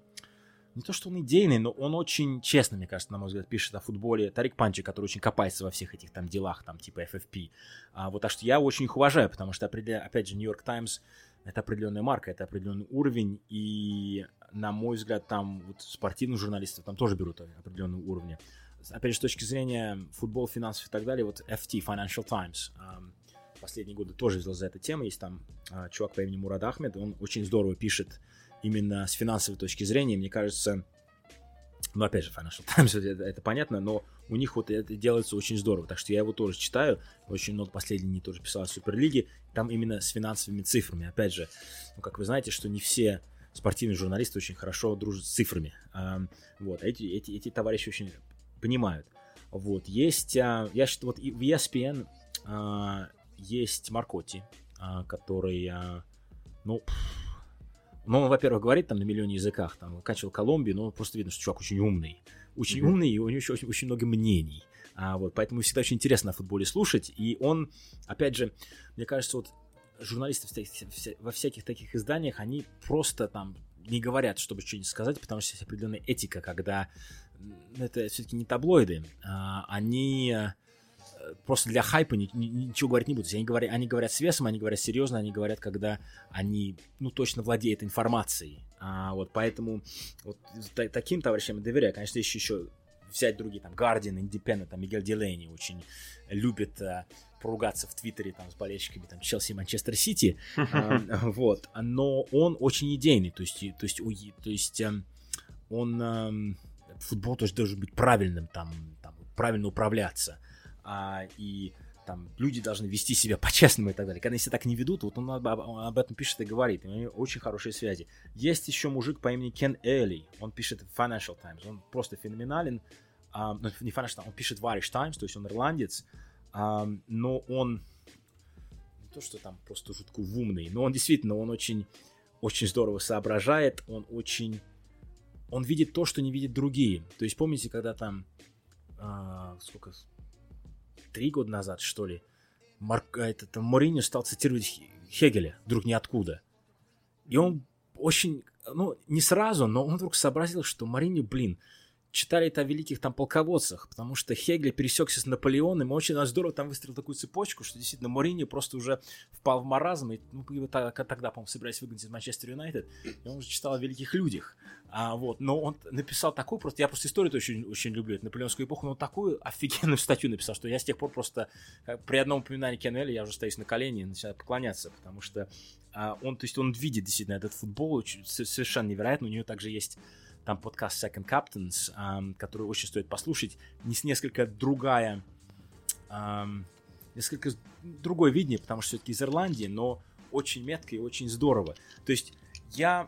не то, что он идейный, но он очень честно, мне кажется, на мой взгляд, пишет о футболе. Тарик Панчи, который очень копается во всех этих там делах, там, типа FFP. А, вот, а что я очень их уважаю, потому что, опять же, Нью-Йорк Таймс это определенная марка, это определенный уровень, и, на мой взгляд, там вот спортивных журналистов там тоже берут определенные уровни. Опять же, с точки зрения футбол, финансов и так далее, вот FT, Financial Times, последние годы тоже взял за эту тему. Есть там а, чувак по имени Мурад Ахмед, он очень здорово пишет именно с финансовой точки зрения. Мне кажется, ну, опять же, Financial Times, это, это понятно, но у них вот это делается очень здорово. Так что я его тоже читаю. Очень много последних дней тоже писал о Суперлиге. Там именно с финансовыми цифрами. Опять же, ну, как вы знаете, что не все спортивные журналисты очень хорошо дружат с цифрами. А, вот, эти, эти, эти товарищи очень понимают. Вот, есть, а, я считаю, вот в ESPN а, есть Маркоти, а, который, ну, ну, он, во-первых, говорит там на миллионе языках, там, качал Колумбию, но просто видно, что чувак очень умный. Очень mm-hmm. умный, и у него еще очень, очень много мнений. А, вот, поэтому всегда очень интересно о футболе слушать. И он, опять же, мне кажется, вот журналисты во всяких таких изданиях, они просто там не говорят, чтобы что-нибудь сказать, потому что есть определенная этика, когда это все-таки не таблоиды, а, они просто для хайпа ни, ни, ничего говорить не будут. Они говорят, они говорят с весом, они говорят серьезно, они говорят, когда они, ну, точно владеют информацией. А, вот поэтому вот та, таким товарищам я доверяю. Конечно, еще, еще взять другие, там, Guardian, Independent, там, Мигель Дилейни очень любит а, поругаться в Твиттере там с болельщиками там Челси и Манчестер Сити, вот, но он очень идейный, то есть, то есть, то есть эм, он футбол тоже должен быть правильным, там, там правильно управляться а, и там люди должны вести себя по-честному и так далее. Когда они себя так не ведут, вот он об, он об этом пишет и говорит. У него очень хорошие связи. Есть еще мужик по имени Кен Элли. Он пишет в Financial Times. Он просто феноменален. А, ну, не Financial он пишет в Irish Times, то есть он ирландец. А, но он не то, что там просто жутко умный, но он действительно, он очень, очень здорово соображает. Он очень... Он видит то, что не видят другие. То есть помните, когда там... А, сколько три года назад, что ли, Марк, этот, Мориньо стал цитировать Хегеля, вдруг ниоткуда. И он очень, ну, не сразу, но он вдруг сообразил, что Мориньо, блин, это о великих там полководцах, потому что Хегель пересекся с Наполеоном, и очень здорово там выстроил такую цепочку, что действительно Морини просто уже впал в маразм, и ну, его тогда, по-моему, собирались выгнать из Манчестер Юнайтед, и он уже читал о великих людях. А, вот, но он написал такую просто, я просто историю очень, очень люблю, эту наполеонскую эпоху, но такую офигенную статью написал, что я с тех пор просто при одном упоминании Кеннеля я уже стоюсь на колени и начинаю поклоняться, потому что а, он, то есть он видит действительно этот футбол, совершенно невероятно, у него также есть там подкаст Second Captains, um, который очень стоит послушать, не с несколько другая, um, несколько другое видение, потому что все-таки из Ирландии, но очень метко и очень здорово. То есть я,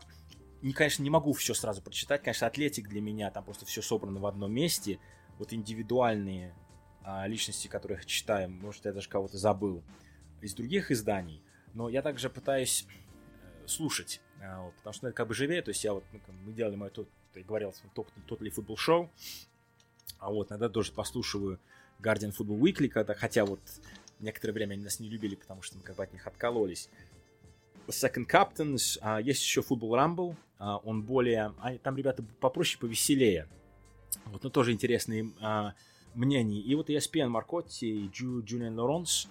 не, конечно, не могу все сразу прочитать, конечно, Атлетик для меня, там просто все собрано в одном месте, вот индивидуальные а, личности, которых читаю, может, я даже кого-то забыл из других изданий, но я также пытаюсь э, слушать, а, вот, потому что ну, это как бы живее, то есть я вот, ну, мы делали мой тот я говорил, тот, тот ли футбол шоу. А вот иногда тоже послушиваю Guardian Football Weekly, когда, хотя вот некоторое время они нас не любили, потому что мы как бы от них откололись. Second Captains, а, есть еще Football Rumble, а, он более, а, там ребята попроще, повеселее. Вот, но тоже интересные а, мнения. И вот ESPN Маркотти и Джу, Джулиан Лоронс,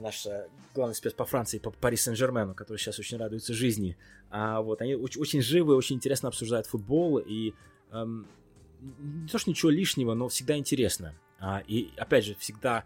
наш главный спец по Франции, по Пари Сен-Жермену, который сейчас очень радуется жизни. А, вот, они очень, очень живы, очень интересно обсуждают футбол, и эм, не то, что ничего лишнего, но всегда интересно. А, и, опять же, всегда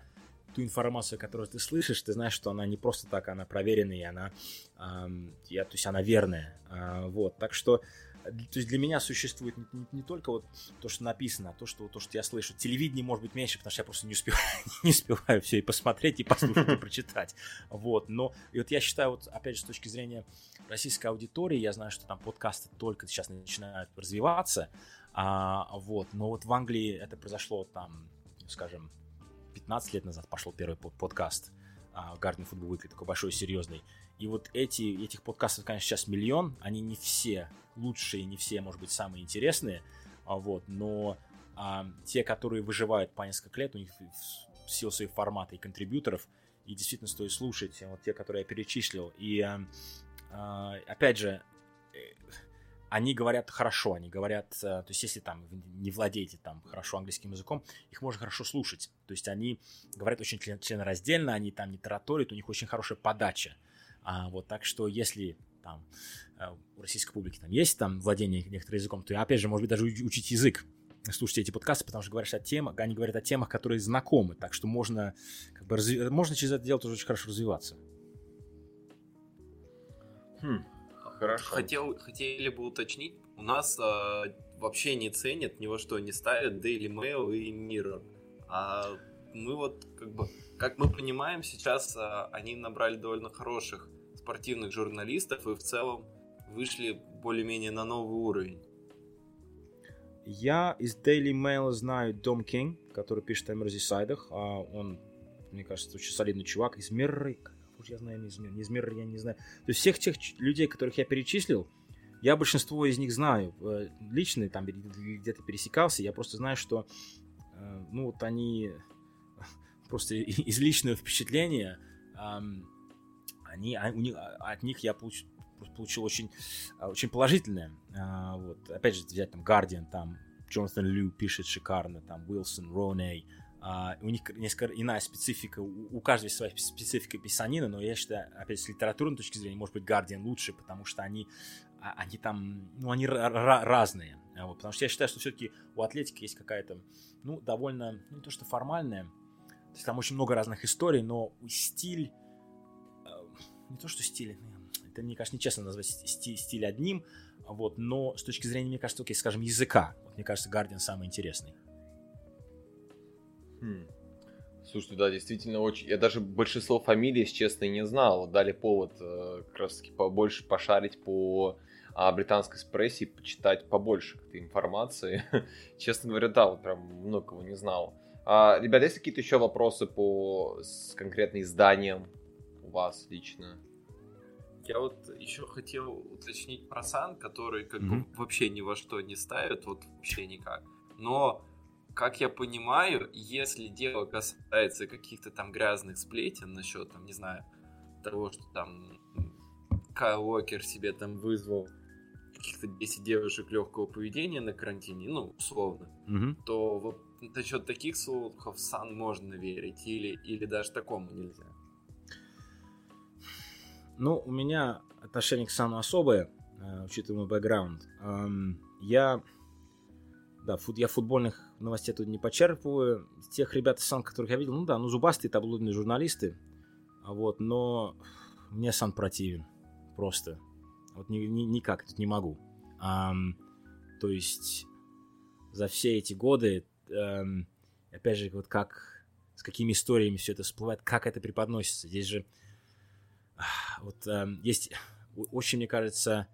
ту информацию, которую ты слышишь, ты знаешь, что она не просто так, она проверенная, и она, эм, я, то есть она верная. А, вот, так что то есть для меня существует не, не, не только вот то, что написано, а то, что, то, что я слышу. Телевидение может быть меньше, потому что я просто не успеваю, не успеваю все и посмотреть, и послушать, и прочитать. Вот. Но и вот я считаю, вот опять же, с точки зрения российской аудитории, я знаю, что там подкасты только сейчас начинают развиваться. А, вот. Но вот в Англии это произошло там, скажем, 15 лет назад пошел первый подкаст. а, Guardian Football Weekly, такой большой, серьезный. И вот эти, этих подкастов, конечно, сейчас миллион, они не все лучшие, не все, может быть, самые интересные, а, вот, но а, те, которые выживают по несколько лет, у них в силу своих формата и контрибьюторов, и действительно стоит слушать, вот те, которые я перечислил. И а, а, опять же, э, они говорят хорошо, они говорят, э, то есть если там не владеете там хорошо английским языком, их можно хорошо слушать. То есть они говорят очень член, членораздельно, они там не тараторят, у них очень хорошая подача. А, вот так что если там э, у российской публики там есть там владение некоторым языком, то опять же, может быть, даже учить язык, слушайте эти подкасты, потому что говорят о темах, они говорят о темах, которые знакомы, так что можно, как бы, разви... можно через это дело тоже очень хорошо развиваться. Хм. Хорошо. Хотел, хотели бы уточнить, у нас а, вообще не ценят, ни во что не ставят Daily Mail и Mirror. А мы вот, как бы, как мы понимаем, сейчас а, они набрали довольно хороших спортивных журналистов и в целом вышли более-менее на новый уровень. Я из Daily Mail знаю Дом Кинг, который пишет о Мерзисайдах. А он, мне кажется, очень солидный чувак. Из Мирры, уж я знаю, не из Мирры, не из Мирры я не знаю. То есть всех тех людей, которых я перечислил, я большинство из них знаю. Э, лично там где-то пересекался. Я просто знаю, что э, ну вот они просто из личного впечатления они, а, у них, а, от них я получил, получил очень, очень положительное. Вот. Опять же, взять там Guardian, там Джонатан Лю пишет шикарно, там Уилсон, Роней, Uh, у них несколько иная специфика, у, у каждого своя специфика писанина, но я считаю, опять с литературной точки зрения, может быть, Guardian лучше, потому что они, а, они там, ну, они разные. Вот, потому что я считаю, что все-таки у атлетики есть какая-то, ну, довольно, ну, не то что формальная, то есть там очень много разных историй, но стиль, э, не то что стиль, это, мне кажется, нечестно назвать стиль, стиль одним, вот, но с точки зрения, мне кажется, окей, скажем, языка, вот, мне кажется, Guardian самый интересный. Хм. Слушайте, да, действительно очень. Я даже большинство фамилий, если честно, не знал. Дали повод э, как раз таки побольше пошарить по а, британской прессе почитать побольше этой информации. честно говоря, да, вот прям многого не знал. А, ребята, есть какие-то еще вопросы по с конкретно изданиям у вас лично? Я вот еще хотел уточнить про Сан, который как mm-hmm. бы вообще ни во что не ставит, вот вообще никак. Но как я понимаю, если дело касается каких-то там грязных сплетен насчет, там, не знаю, того, что там Кайл Уокер себе там вызвал каких-то 10 девушек легкого поведения на карантине, ну, условно, угу. то насчет таких слухов Сан можно верить или, или даже такому нельзя. Ну, у меня отношение к Сану особое, э, учитывая мой бэкграунд. Я да, фут, я футбольных новостей тут не почерпываю. Тех ребят из Сан, которых я видел, ну да, ну зубастые таблоидные журналисты. Вот, но мне Сан противен. Просто. Вот ни, ни, никак тут не могу. А, то есть за все эти годы, эм, опять же, вот как, с какими историями все это всплывает, как это преподносится. Здесь же вот эм, есть очень, мне кажется,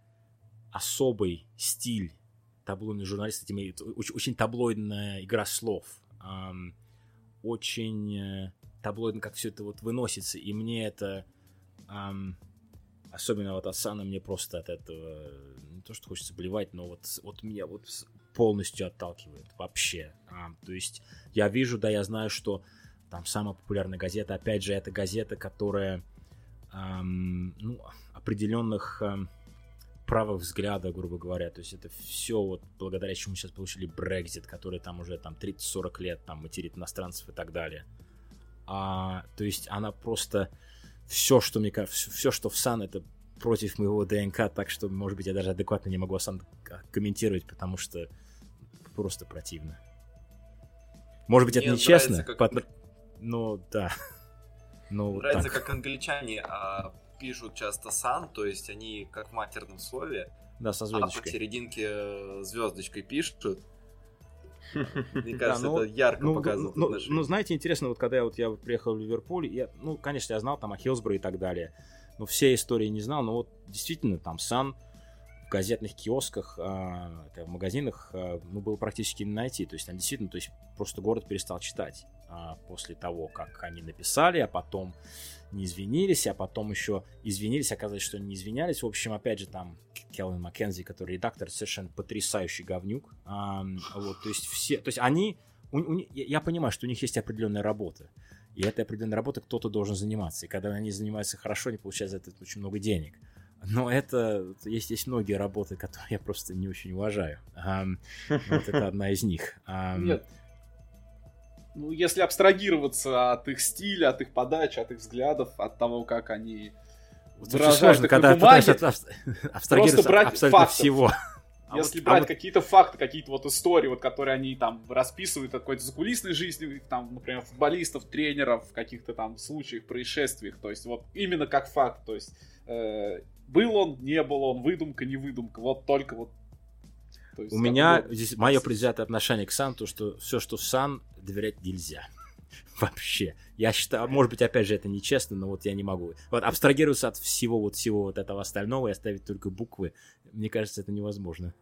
особый стиль таблоидный журналист этим очень, очень таблоидная игра слов. Эм, очень э, таблоидно, как все это вот выносится. И мне это, эм, особенно вот от Сана, мне просто от этого не то, что хочется блевать, но вот, вот меня вот полностью отталкивает вообще. А, то есть я вижу, да, я знаю, что там самая популярная газета, опять же, это газета, которая эм, ну, определенных эм, правых взгляда, грубо говоря. То есть это все вот благодаря чему сейчас получили Брекзит, который там уже там 30-40 лет там материт иностранцев и так далее. А, то есть она просто все, что мне кажется, все, что в Сан, это против моего ДНК, так что, может быть, я даже адекватно не могу Сан комментировать, потому что просто противно. Может быть, это нечестно, как... но да. Но нравится, так. как англичане а, пишут часто сан, то есть они как в матерном слове. Да, со звездочкой. А посерединке э, звездочкой пишут. Мне кажется, ну, это ярко ну, показывает ну, ну, знаете, интересно, вот когда я, вот, я приехал в Ливерпуль, я, ну, конечно, я знал там о Хилсборо и так далее, но все истории не знал, но вот действительно там Сан в газетных киосках, а, в магазинах, а, ну, было практически не найти, то есть там действительно, то есть просто город перестал читать а, после того, как они написали, а потом не извинились, а потом еще извинились, оказалось, что не извинялись. В общем, опять же, там Келвин Маккензи, который редактор, совершенно потрясающий говнюк. Вот, то есть все, то есть они, у, у, я понимаю, что у них есть определенная работа. И этой определенной работой кто-то должен заниматься. И когда они занимаются хорошо, они получают за это очень много денег. Но это есть, есть многие работы, которые я просто не очень уважаю. А, вот это одна из них. А, Нет. Ну, если абстрагироваться от их стиля, от их подачи, от их взглядов, от того, как они вот выражают сложно, когда бумаге, абстрагироваться брать абсолютно фактов. всего. А Если вот, брать а вот... какие-то факты, какие-то вот истории, вот, которые они там расписывают какой-то закулисной жизни, там, например, футболистов, тренеров, в каких-то там случаях, происшествиях, то есть вот именно как факт, то есть э, был он, не был он, выдумка, не выдумка, вот только вот. Есть, У меня вот... здесь мое предвзятое отношение к Сан, то что все, что Сан, доверять нельзя. Вообще. Я считаю, может быть, опять же, это нечестно, но вот я не могу. Вот абстрагироваться от всего вот всего вот этого остального и оставить только буквы, мне кажется, это невозможно.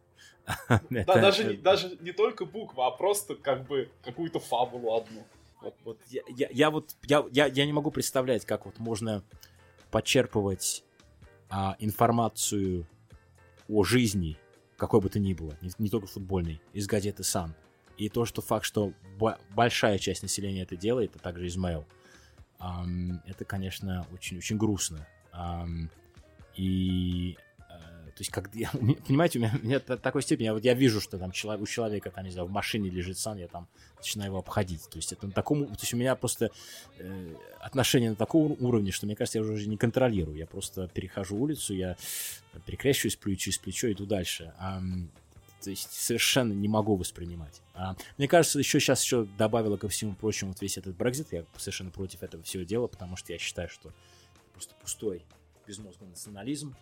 Да, даже, не, даже не только буквы, а просто как бы какую-то фабулу одну. Вот, вот я, я, я вот я, я, я не могу представлять, как вот можно почерпывать а, информацию о жизни, какой бы то ни было, не, не только футбольной, из газеты «Сан». И то, что факт, что большая часть населения это делает, а также Измаил, um, это, конечно, очень-очень грустно. Um, и то есть, как, я, понимаете, у меня, у меня такой степени, вот я вижу, что там человек, у человека, там, не знаю, в машине лежит сан, я там начинаю его обходить. То есть, это на таком, то есть, у меня просто э, отношения на таком уровне, что, мне кажется, я уже не контролирую. Я просто перехожу улицу, я перекрещиваюсь, плюю через плечо, иду дальше. А, то есть совершенно не могу воспринимать. А, мне кажется, еще сейчас еще добавила ко всему прочему вот весь этот Брекзит. Я совершенно против этого всего дела, потому что я считаю, что просто пустой безмозглый национализм.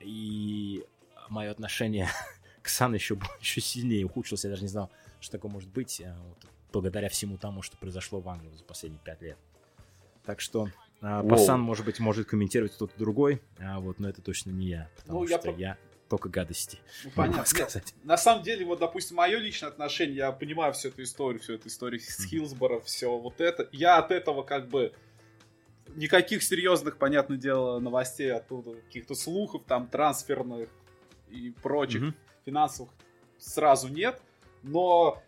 И мое отношение к Сан еще, еще сильнее ухудшилось. Я даже не знал, что такое может быть, э, вот, благодаря всему тому, что произошло в Англии за последние пять лет. Так что а, по Сан, может быть, может комментировать кто-то другой, а, вот, но это точно не я, потому ну, что я, я только гадости. Ну, понятно. Сказать. Нет, на самом деле, вот, допустим, мое личное отношение, я понимаю всю эту историю, всю эту историю с Хилсборо, все вот это. Я от этого как бы никаких серьезных, понятное дело, новостей оттуда, каких-то слухов там трансферных и прочих mm-hmm. финансовых сразу нет. Но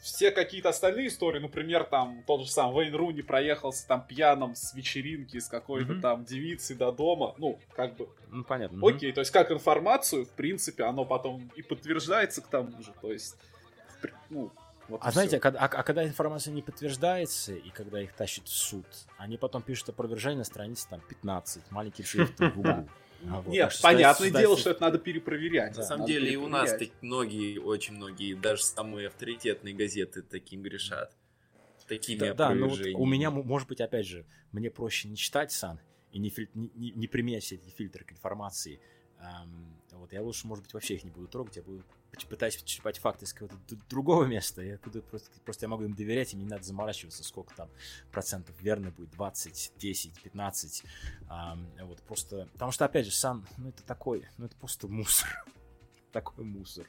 все какие-то остальные истории, например, там тот же сам Вейн Руни проехался там пьяным с вечеринки с какой-то mm-hmm. там девицей до дома, ну, как бы... Ну, понятно. Окей, mm-hmm. то есть как информацию, в принципе, оно потом и подтверждается к тому же, то есть, ну, вот а знаете, а, а, а когда информация не подтверждается, и когда их тащат в суд, они потом пишут опровержение на странице там 15, маленький шрифт в углу. А вот, Нет, понятное дело, создать... что это надо перепроверять. На самом деле и у нас так многие, очень многие, даже самые авторитетные газеты таким грешат. Такими да, да, но вот у меня, может быть, опять же, мне проще не читать сан и не, филь... не, не, не применять все эти фильтры к информации. Эм, вот я лучше, может быть, вообще их не буду трогать, я буду пытаюсь черпать факты из какого-то другого места, я куда просто, просто я могу им доверять, и мне не надо заморачиваться, сколько там процентов верно будет, 20, 10, 15. А, вот просто, потому что, опять же, сам, ну это такой, ну это просто мусор. Такой мусор.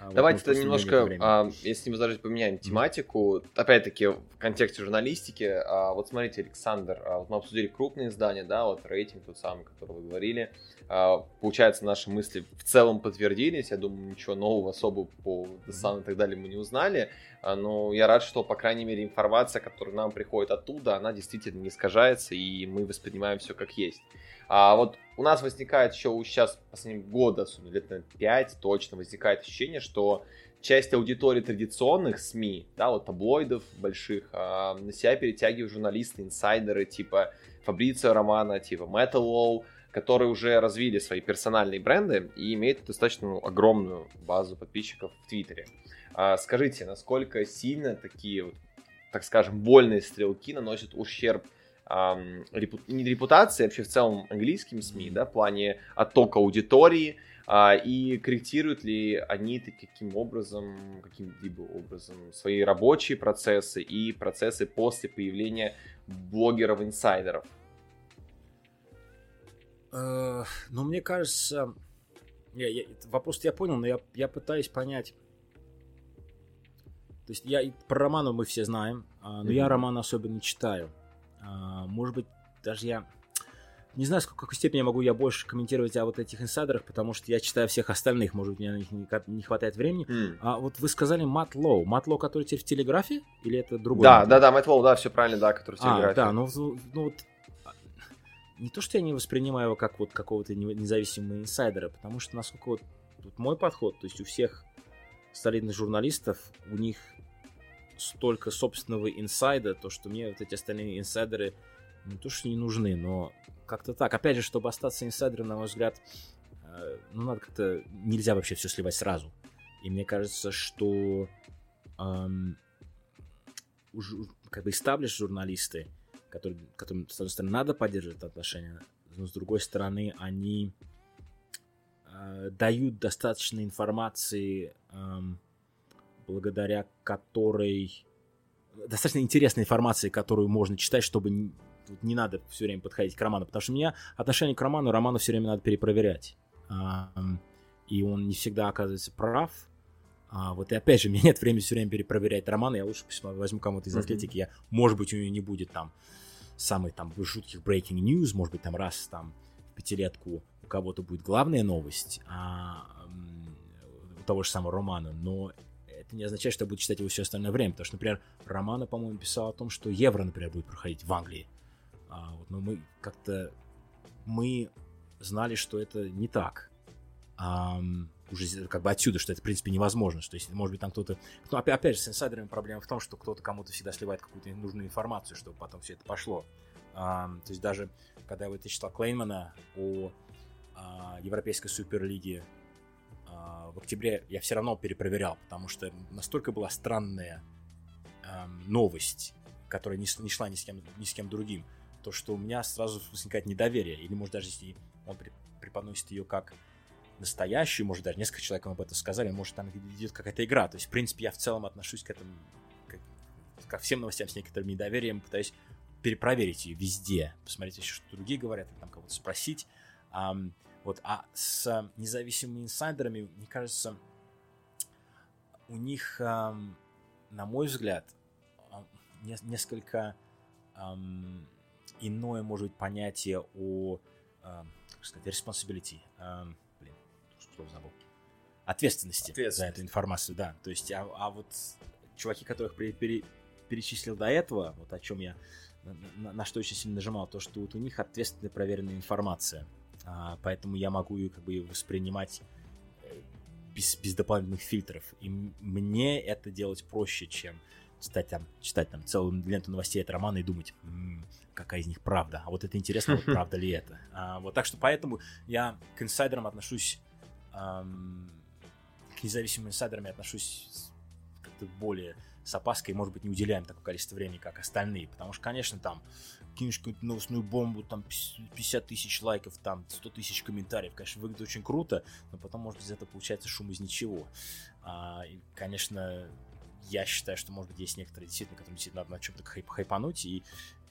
А, Давайте вот, немножко, а, если мы даже поменяем тематику, mm-hmm. опять-таки в контексте журналистики, а, вот смотрите, Александр, а, вот мы обсудили крупные издания, да, вот рейтинг тот самый, который вы говорили, а, получается, наши мысли в целом подтвердились, я думаю, ничего нового особо по The Sun и так далее мы не узнали, а, но я рад, что, по крайней мере, информация, которая нам приходит оттуда, она действительно не искажается, и мы воспринимаем все как есть. А вот у нас возникает еще сейчас, последние года, лет на 5 точно, возникает ощущение, что часть аудитории традиционных СМИ, да, вот таблоидов больших, а, на себя перетягивают журналисты, инсайдеры типа Фабрицио Романа, типа Metal Wall, которые уже развили свои персональные бренды и имеют достаточно огромную базу подписчиков в Твиттере. А, скажите, насколько сильно такие, вот, так скажем, больные стрелки наносят ущерб эм, репу... не репутации, а вообще в целом английскими СМИ, да, в плане оттока аудитории, а, и корректируют ли они -то каким образом, каким-либо образом свои рабочие процессы и процессы после появления блогеров-инсайдеров? Э, ну, мне кажется, я, я, вопрос я понял, но я, я пытаюсь понять. То есть я про романа мы все знаем, а, но mm-hmm. я роман особенно читаю. А, может быть, даже я... не знаю, в какой степени могу я больше комментировать о вот этих инсайдерах, потому что я читаю всех остальных, может быть, мне на них не, не хватает времени. Mm. А вот вы сказали Мат Лоу. Мат Лоу, который теперь в Телеграфе? Или это другой? Да, да, да, Мат Лоу, да, все правильно, да, который в Телеграфе. А, да, ну, ну вот не то, что я не воспринимаю его как вот какого-то независимого инсайдера, потому что, насколько вот, вот мой подход, то есть у всех солидных журналистов, у них столько собственного инсайда, то, что мне вот эти остальные инсайдеры не то, что не нужны, но как-то так. Опять же, чтобы остаться инсайдером, на мой взгляд, э, ну, надо как-то... Нельзя вообще все сливать сразу. И мне кажется, что эм, как бы истаблиш журналисты, которые, которым, с одной стороны, надо поддерживать отношения, но с другой стороны, они э, дают достаточно информации, э, благодаря которой достаточно интересной информации, которую можно читать, чтобы не, не надо все время подходить к роману, потому что у меня отношение к роману, роману все время надо перепроверять. Э, и он не всегда оказывается прав, а, вот и опять же, у меня нет времени все время перепроверять романы, я лучше возьму кому-то из атлетики, я, может быть, у нее не будет там самых там жутких breaking news, может быть, там раз там в пятилетку у кого-то будет главная новость а, у того же самого романа, но это не означает, что я буду читать его все остальное время, потому что, например, Романа, по-моему, писал о том, что Евро, например, будет проходить в Англии. А, вот, но мы как-то мы знали, что это не так. А, уже как бы отсюда, что это, в принципе, невозможно. Что если, может быть, там кто-то... Ну, опять, же, с инсайдерами проблема в том, что кто-то кому-то всегда сливает какую-то нужную информацию, чтобы потом все это пошло. А, то есть даже когда я вот читал Клеймана о а, Европейской Суперлиге в октябре, я все равно перепроверял, потому что настолько была странная а, новость, которая не, не шла ни с, кем, ни с кем другим, то что у меня сразу возникает недоверие. Или, может, даже если он преподносит ее как настоящую, может, даже несколько человек об этом сказали, может, там идет какая-то игра. То есть, в принципе, я в целом отношусь к этому, как, ко всем новостям с некоторым недоверием, пытаюсь перепроверить ее везде, посмотреть еще, что другие говорят, там кого-то спросить. А, вот, а с независимыми инсайдерами, мне кажется, у них, а, на мой взгляд, а, несколько а, иное, может быть, понятие о, как сказать, responsibility, а, слово забыл. Ответственности, Ответственность. за эту информацию, да. То есть, а, а вот чуваки, которых пере, пере, перечислил до этого, вот о чем я, на, на, на что очень сильно нажимал, то, что вот у них ответственная проверенная информация. А, поэтому я могу ее как бы воспринимать э, без, без дополнительных фильтров. И мне это делать проще, чем читать там, читать там целую ленту новостей от романа и думать, м-м, какая из них правда. А вот это интересно, вот правда ли это. А, вот так что поэтому я к инсайдерам отношусь эм, к независимым инсайдерам я отношусь как-то более с опаской, может быть, не уделяем такое количество времени, как остальные, потому что, конечно, там кинешь какую-то новостную бомбу, там 50 тысяч лайков, там 100 тысяч комментариев, конечно, выглядит очень круто, но потом, может быть, этого получается шум из ничего. А, и, конечно, я считаю, что, может быть, есть некоторые действительно, которым действительно надо на чем-то хайп хайпануть, и,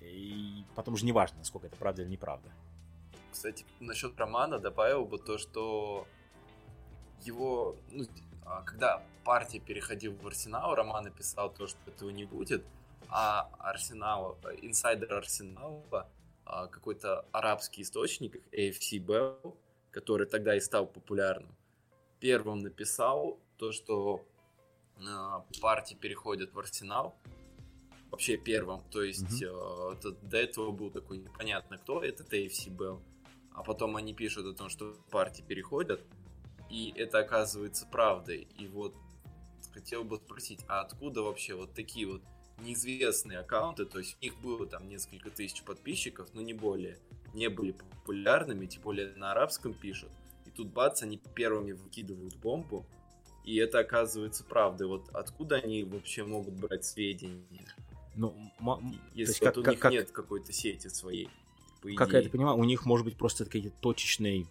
и потом уже не важно, насколько это правда или неправда. Кстати, насчет романа добавил бы то, что его, ну, когда партия переходила в Арсенал, Роман написал то, что этого не будет, а Арсенал, инсайдер Арсенала, а, какой-то арабский источник, AFC Bell, который тогда и стал популярным, первым написал то, что а, партии переходят в Арсенал, вообще первым, то есть mm-hmm. это, до этого был такой непонятно кто, этот AFC Bell, а потом они пишут о том, что партии переходят, и это оказывается правдой. И вот хотел бы спросить, а откуда вообще вот такие вот неизвестные аккаунты, то есть у них было там несколько тысяч подписчиков, но не более, не были популярными, тем более на арабском пишут. И тут бац, они первыми выкидывают бомбу, и это оказывается правдой. Вот откуда они вообще могут брать сведения? Ну, если вот как, у них как, нет какой-то сети своей. Как я это понимаю, у них может быть просто какие-то точечные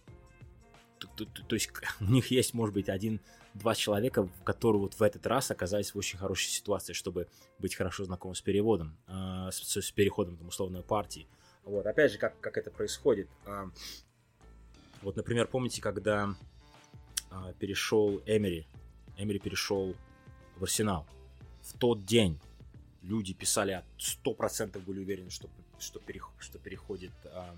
то, то, то есть у них есть, может быть, один-два человека, которые вот в этот раз оказались в очень хорошей ситуации, чтобы быть хорошо знакомы с переводом, э, с, с переходом там, условной партии. Вот, опять же, как, как это происходит. Э, вот, например, помните, когда э, перешел Эмери, Эмери перешел в Арсенал. В тот день люди писали, 100% были уверены, что, что, перех, что переходит э,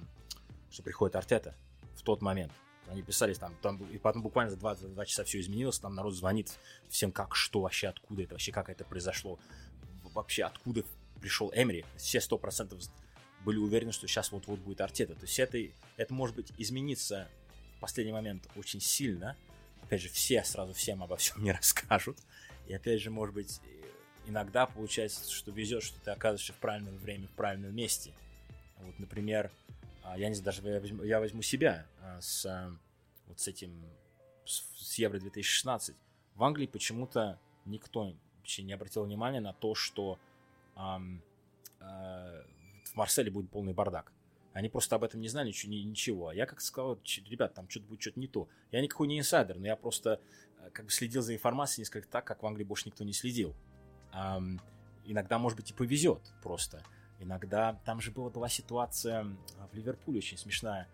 что приходит Артета в тот момент. Они писали там, там и потом буквально за два, за два часа все изменилось, там народ звонит всем, как, что вообще, откуда это вообще, как это произошло, вообще откуда пришел Эмери. Все сто процентов были уверены, что сейчас вот-вот будет Артета. То есть это, это может быть измениться в последний момент очень сильно. Опять же, все сразу всем обо всем не расскажут. И опять же, может быть, иногда получается, что везет, что ты оказываешься в правильное время, в правильном месте. Вот, например, я не знаю, даже я возьму, я возьму себя а, с а, вот с этим с Евро 2016. В Англии почему-то никто вообще не обратил внимания на то, что э, в Марселе будет полный бардак. Они просто об этом не знали ничего. ничего. Я как сказал, ребят, там что-то будет что-то не то. Я никакой не инсайдер, но я просто как бы следил за информацией несколько так, как в Англии больше никто не следил. Эм, иногда, может быть, и повезет просто. Иногда там же была, была ситуация в Ливерпуле очень смешная.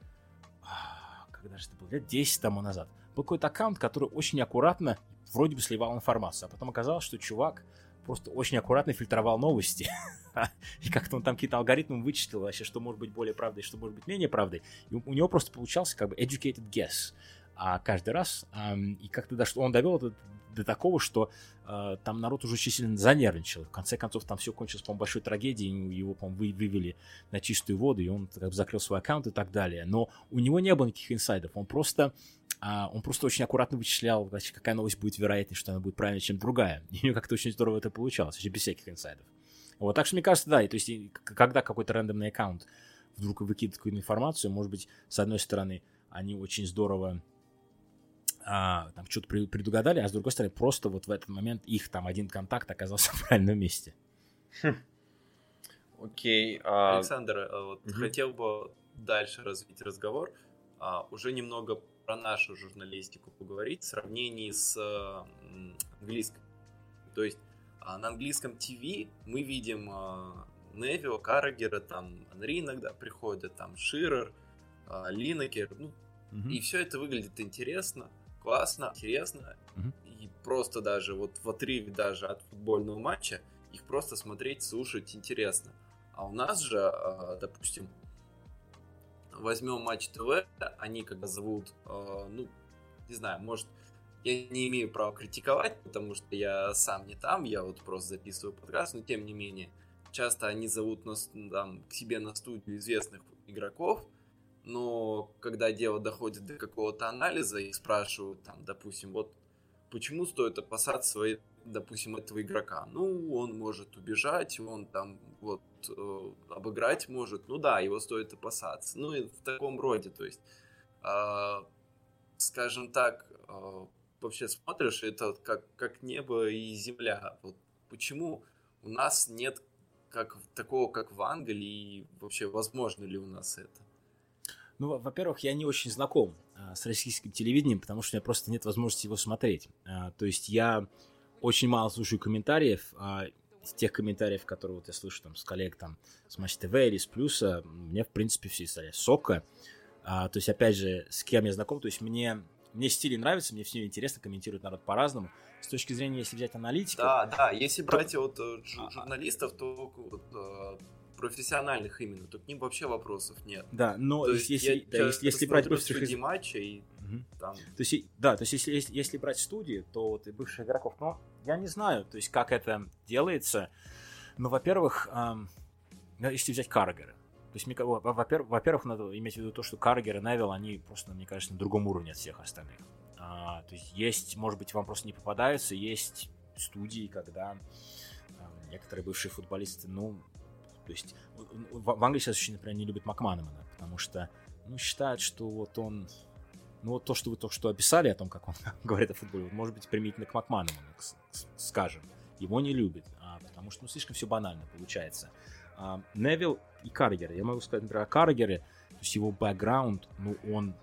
Когда же это было? Лет 10 тому назад. Был какой-то аккаунт, который очень аккуратно вроде бы сливал информацию. А потом оказалось, что чувак просто очень аккуратно фильтровал новости. И как-то он там какие-то алгоритмы вычислил вообще, что может быть более правдой, что может быть менее правдой. И у него просто получался как бы educated guess а каждый раз. И как-то даже он довел это до такого, что э, там народ уже очень сильно занервничал. В конце концов, там все кончилось, по-моему, большой трагедией. Его, по-моему, вы, вывели на чистую воду, и он как бы, закрыл свой аккаунт и так далее. Но у него не было никаких инсайдов. Он просто, э, он просто очень аккуратно вычислял, значит, какая новость будет вероятнее, что она будет правильнее, чем другая. И у него как-то очень здорово это получалось, вообще без всяких инсайдов. Вот, так что мне кажется, да, и, то есть, когда какой-то рандомный аккаунт вдруг выкидывает какую-то информацию, может быть, с одной стороны, они очень здорово а, там что-то предугадали, а с другой стороны, просто вот в этот момент их там один контакт оказался в правильном месте. Хм. Окей. А... Александр, вот угу. хотел бы дальше развить разговор, а, уже немного про нашу журналистику поговорить в сравнении с а, английской. То есть а, на английском ТВ мы видим Невио, Каррагера, там Анри иногда приходят, там Ширер, Линекер, ну, угу. и все это выглядит интересно классно, интересно. Угу. И просто даже вот в отрыве даже от футбольного матча их просто смотреть, слушать интересно. А у нас же, а, допустим, возьмем матч ТВ, они когда зовут, а, ну, не знаю, может, я не имею права критиковать, потому что я сам не там, я вот просто записываю подкаст, но тем не менее, часто они зовут нас там, к себе на студию известных игроков, но когда дело доходит до какого-то анализа и спрашивают, там, допустим, вот почему стоит опасаться своей, допустим, этого игрока? Ну, он может убежать, он там вот э, обыграть может, ну да, его стоит опасаться. Ну и в таком роде, то есть, э, скажем так, э, вообще смотришь, это как, как небо и земля. Вот почему у нас нет как, такого, как в Англии, и вообще возможно ли у нас это? Ну, во-первых, я не очень знаком а, с российским телевидением, потому что у меня просто нет возможности его смотреть. А, то есть я очень мало слушаю комментариев. А, из тех комментариев, которые вот я слышу там с коллег там с Матч ТВ или с Плюса, мне, в принципе, все история сока. А, то есть, опять же, с кем я знаком, то есть мне, мне стили нравится, мне все интересно, комментирует народ по-разному. С точки зрения, если взять аналитику... Да, да, если брать то... вот э, журналистов, то вот, э, профессиональных именно, то к ним вообще вопросов нет. Да, но то есть, если, да, если, если брать бывших из... матча и угу. там... То есть, да, то есть если, если, если брать студии, то вот и бывших игроков, но я не знаю, то есть как это делается. Но, во-первых, эм, если взять Каргера, то есть, во-первых, во-первых, надо иметь в виду то, что Каргер и Невил, они просто, мне кажется, на другом уровне от всех остальных. А, то есть есть, может быть, вам просто не попадаются, есть студии, когда некоторые бывшие футболисты, ну, то есть в Англии сейчас очень, например, не любят Макманамана, потому что ну, считают, что вот он... Ну вот то, что вы только что описали о том, как он говорит о футболе, вот, может быть, применительно к Макманаману, скажем. Его не любят, а, потому что ну, слишком все банально получается. А, Невил и Каргер. Я могу сказать, например, о Каргере, то есть его бэкграунд, ну, он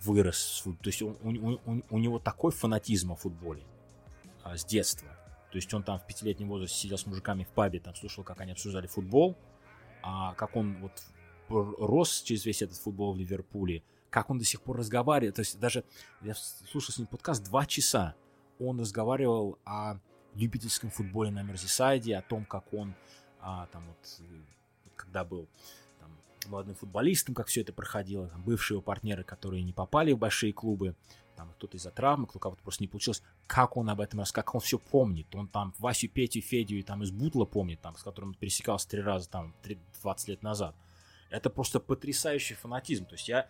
вырос, то есть он, у, у, у него такой фанатизм о футболе а, с детства. То есть он там в пятилетнем возрасте сидел с мужиками в пабе, там слушал, как они обсуждали футбол, а как он вот рос через весь этот футбол в Ливерпуле, как он до сих пор разговаривает. То есть даже я слушал с ним подкаст два часа. Он разговаривал о любительском футболе на Мерсисайде, о том, как он а, там вот, когда был там, молодым футболистам, как все это проходило, там, бывшие его партнеры, которые не попали в большие клубы, там кто-то из-за травмы, кто кого-то просто не получилось, как он об этом рассказал, как он все помнит, он там Васю, Петю, Федю и там из Бутла помнит, там, с которым он пересекался три раза, там, 3, 20 лет назад. Это просто потрясающий фанатизм, то есть я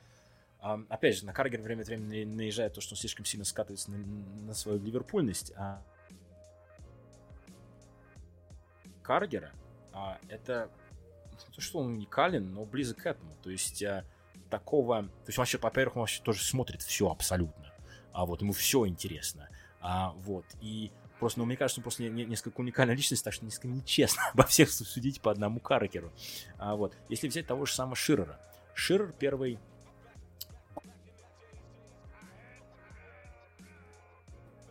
опять же, на Каргер время от времени наезжает то, что он слишком сильно скатывается на, на свою ливерпульность, а Каргера а, это то, что он уникален, но близок к этому. То есть а, такого... То есть вообще, во-первых, он вообще тоже смотрит все абсолютно. А вот ему все интересно. А, вот. И просто, ну, мне кажется, он просто не, несколько уникальная личность, так что несколько нечестно обо всех судить по одному Каракеру. А, вот. Если взять того же самого Ширера. Ширер первый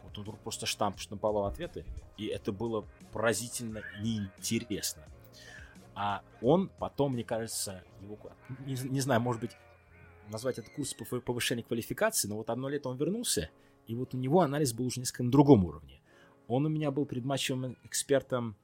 Вот он просто штамп штамповал ответы, и это было поразительно неинтересно. А он потом, мне кажется, его, не, не знаю, может быть, назвать это курс по повышению квалификации, но вот одно лето он вернулся, и вот у него анализ был уже несколько на другом уровне. Он у меня был предматчевым экспертом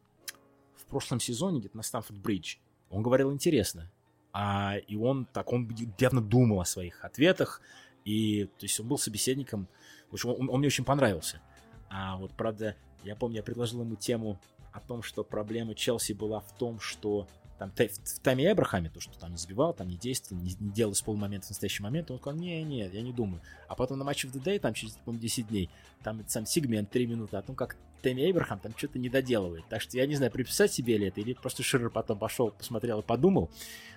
в прошлом сезоне, где-то на Стамфорд-Бридж. Он говорил интересно. А, и он так, он явно думал о своих ответах, и то есть он был собеседником в общем, он, он мне очень понравился. А вот, правда, я помню, я предложил ему тему о том, что проблема Челси была в том, что там в Тайме Эбрахаме, то, что там не забивал, там не действовал, не, не делал с полумомента в настоящий момент, он сказал, не, не, я не думаю. А потом на матче в the там через, по 10 дней, там сам сегмент 3 минуты о том, как Тайми Эбрахам там что-то не доделывает. Так что я не знаю, приписать себе ли это, или просто Ширер потом пошел, посмотрел и подумал.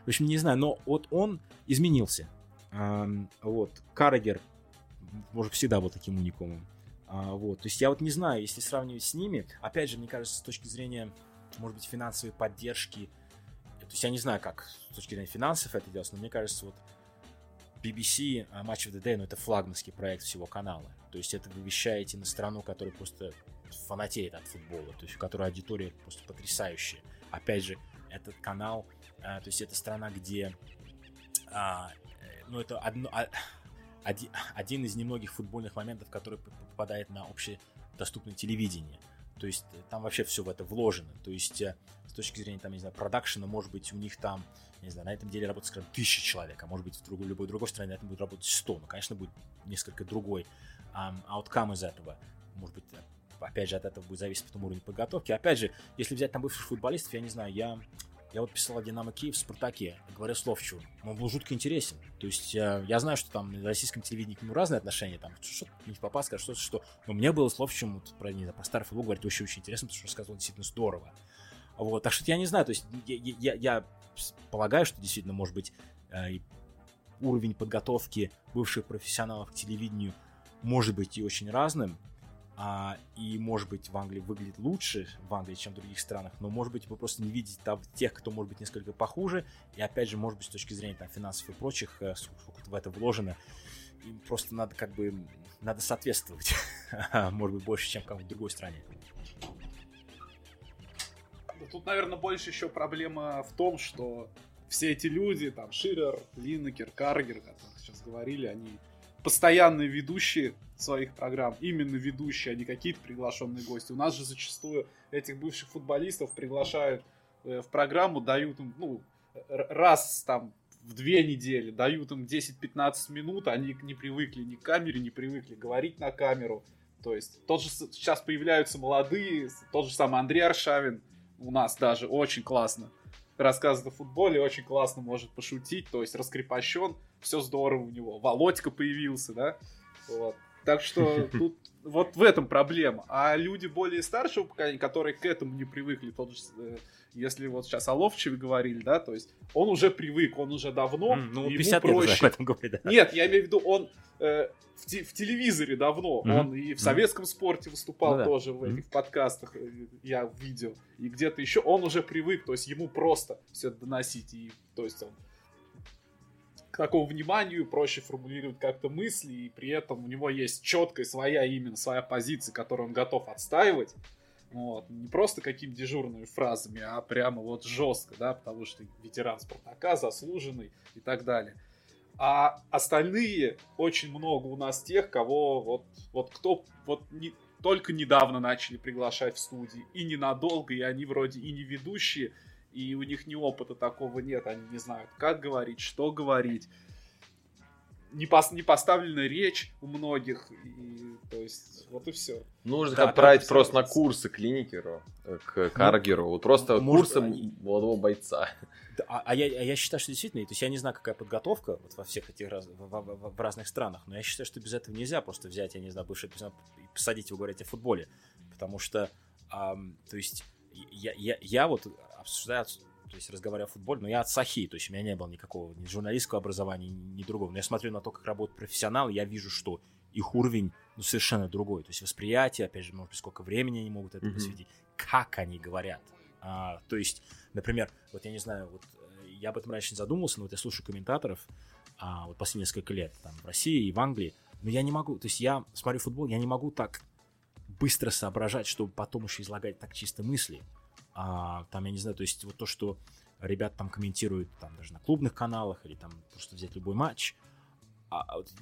В общем, не знаю, но вот он изменился. Вот, Каррагер может, всегда был таким уникумом. А, вот, то есть я вот не знаю, если сравнивать с ними, опять же, мне кажется, с точки зрения, может быть, финансовой поддержки, то есть я не знаю, как с точки зрения финансов это делать, но мне кажется, вот BBC uh, Match of the Day, ну, это флагманский проект всего канала. То есть это вы вещаете на страну, которая просто фанатеет от футбола, то есть у которой аудитория просто потрясающая. Опять же, этот канал, uh, то есть это страна, где, uh, ну, это одно, а, один, один из немногих футбольных моментов, который попадает на общедоступное телевидение. То есть э, там вообще все в это вложено. То есть э, с точки зрения, там, не знаю, продакшена, может быть, у них там, не знаю, на этом деле работает, скажем, тысяча человек, а может быть, в другой, любой другой стране на этом будет работать 100. Но, конечно, будет несколько другой ауткам um, из этого. Может быть, э, опять же, от этого будет зависеть потом уровень подготовки. Опять же, если взять там бывших футболистов, я не знаю, я я вот писал о Динамо Киев в Спартаке, говорю Словчу. Он был жутко интересен. То есть я, я знаю, что там на российском телевидении к нему разные отношения, там что-то не попасть, скажет что-то, что... Но мне было Словчем, вот, про, не знаю, про старый футбол говорить очень-очень интересно, потому что рассказывал действительно здорово. Вот, так что я не знаю, то есть я, я, я полагаю, что действительно, может быть, э, уровень подготовки бывших профессионалов к телевидению может быть и очень разным, а, и, может быть, в Англии выглядит лучше в Англии, чем в других странах, но, может быть, вы просто не видите там тех, кто, может быть, несколько похуже, и, опять же, может быть, с точки зрения там, финансов и прочих, э, сколько в это вложено, им просто надо как бы, надо соответствовать, может быть, больше, чем в другой стране. Тут, наверное, больше еще проблема в том, что все эти люди, там, Ширер, Линнекер, Каргер, о сейчас говорили, они постоянные ведущие своих программ, именно ведущие, а не какие-то приглашенные гости. У нас же зачастую этих бывших футболистов приглашают э, в программу, дают им, ну, раз там в две недели, дают им 10-15 минут, они не привыкли ни к камере, не привыкли говорить на камеру. То есть, тот же сейчас появляются молодые, тот же самый Андрей Аршавин у нас даже очень классно рассказывает о футболе, очень классно может пошутить, то есть раскрепощен, все здорово у него. Володька появился, да? Вот. Так что тут вот в этом проблема. А люди более старшего поколения, которые к этому не привыкли, тот же, э, если вот сейчас о Ловчеве говорили, да, то есть он уже привык, он уже давно, mm, ну, ему проще. Лет этом говорит, да. Нет, я имею в виду, он э, в, те, в телевизоре давно, mm-hmm. он и в советском mm-hmm. спорте выступал ну, тоже да. в этих mm-hmm. подкастах, э, я видел, и где-то еще, он уже привык, то есть ему просто все доносить, и то есть он такому вниманию, проще формулировать как-то мысли, и при этом у него есть четкая своя именно своя позиция, которую он готов отстаивать. Вот. Не просто какими дежурными фразами, а прямо вот жестко, да, потому что ветеран Спартака, заслуженный и так далее. А остальные очень много у нас тех, кого вот, вот кто вот не, только недавно начали приглашать в студии, и ненадолго, и они вроде и не ведущие, и у них ни опыта такого нет, они не знают, как говорить, что говорить. Не, пос, не поставлена речь у многих, и, то есть, вот и все. Нужно да, отправить просто на курсы к клиникеру, э, к ну, Каргеру, вот просто может, курсы они... молодого бойца. А, а, я, а я считаю, что действительно, то есть я не знаю, какая подготовка вот во всех этих раз, в, в, в разных странах, но я считаю, что без этого нельзя просто взять, я не знаю, бывший и посадить его говорить о футболе, потому что, эм, то есть я, я, я вот обсуждаю, то есть разговариваю о футболе, но я от Сахи, то есть у меня не было никакого ни журналистского образования, ни другого. Но я смотрю на то, как работают профессионалы, я вижу, что их уровень ну, совершенно другой. То есть восприятие, опять же, может быть, сколько времени они могут это mm-hmm. посвятить, как они говорят. А, то есть, например, вот я не знаю, вот э, я об этом раньше не задумывался, но вот я слушаю комментаторов а, вот последние несколько лет там в России и в Англии, но я не могу, то есть я смотрю футбол, я не могу так быстро соображать, чтобы потом еще излагать так чисто мысли. А, там, я не знаю, то есть вот то, что ребят там комментируют там даже на клубных каналах или там просто взять любой матч, а, а вот,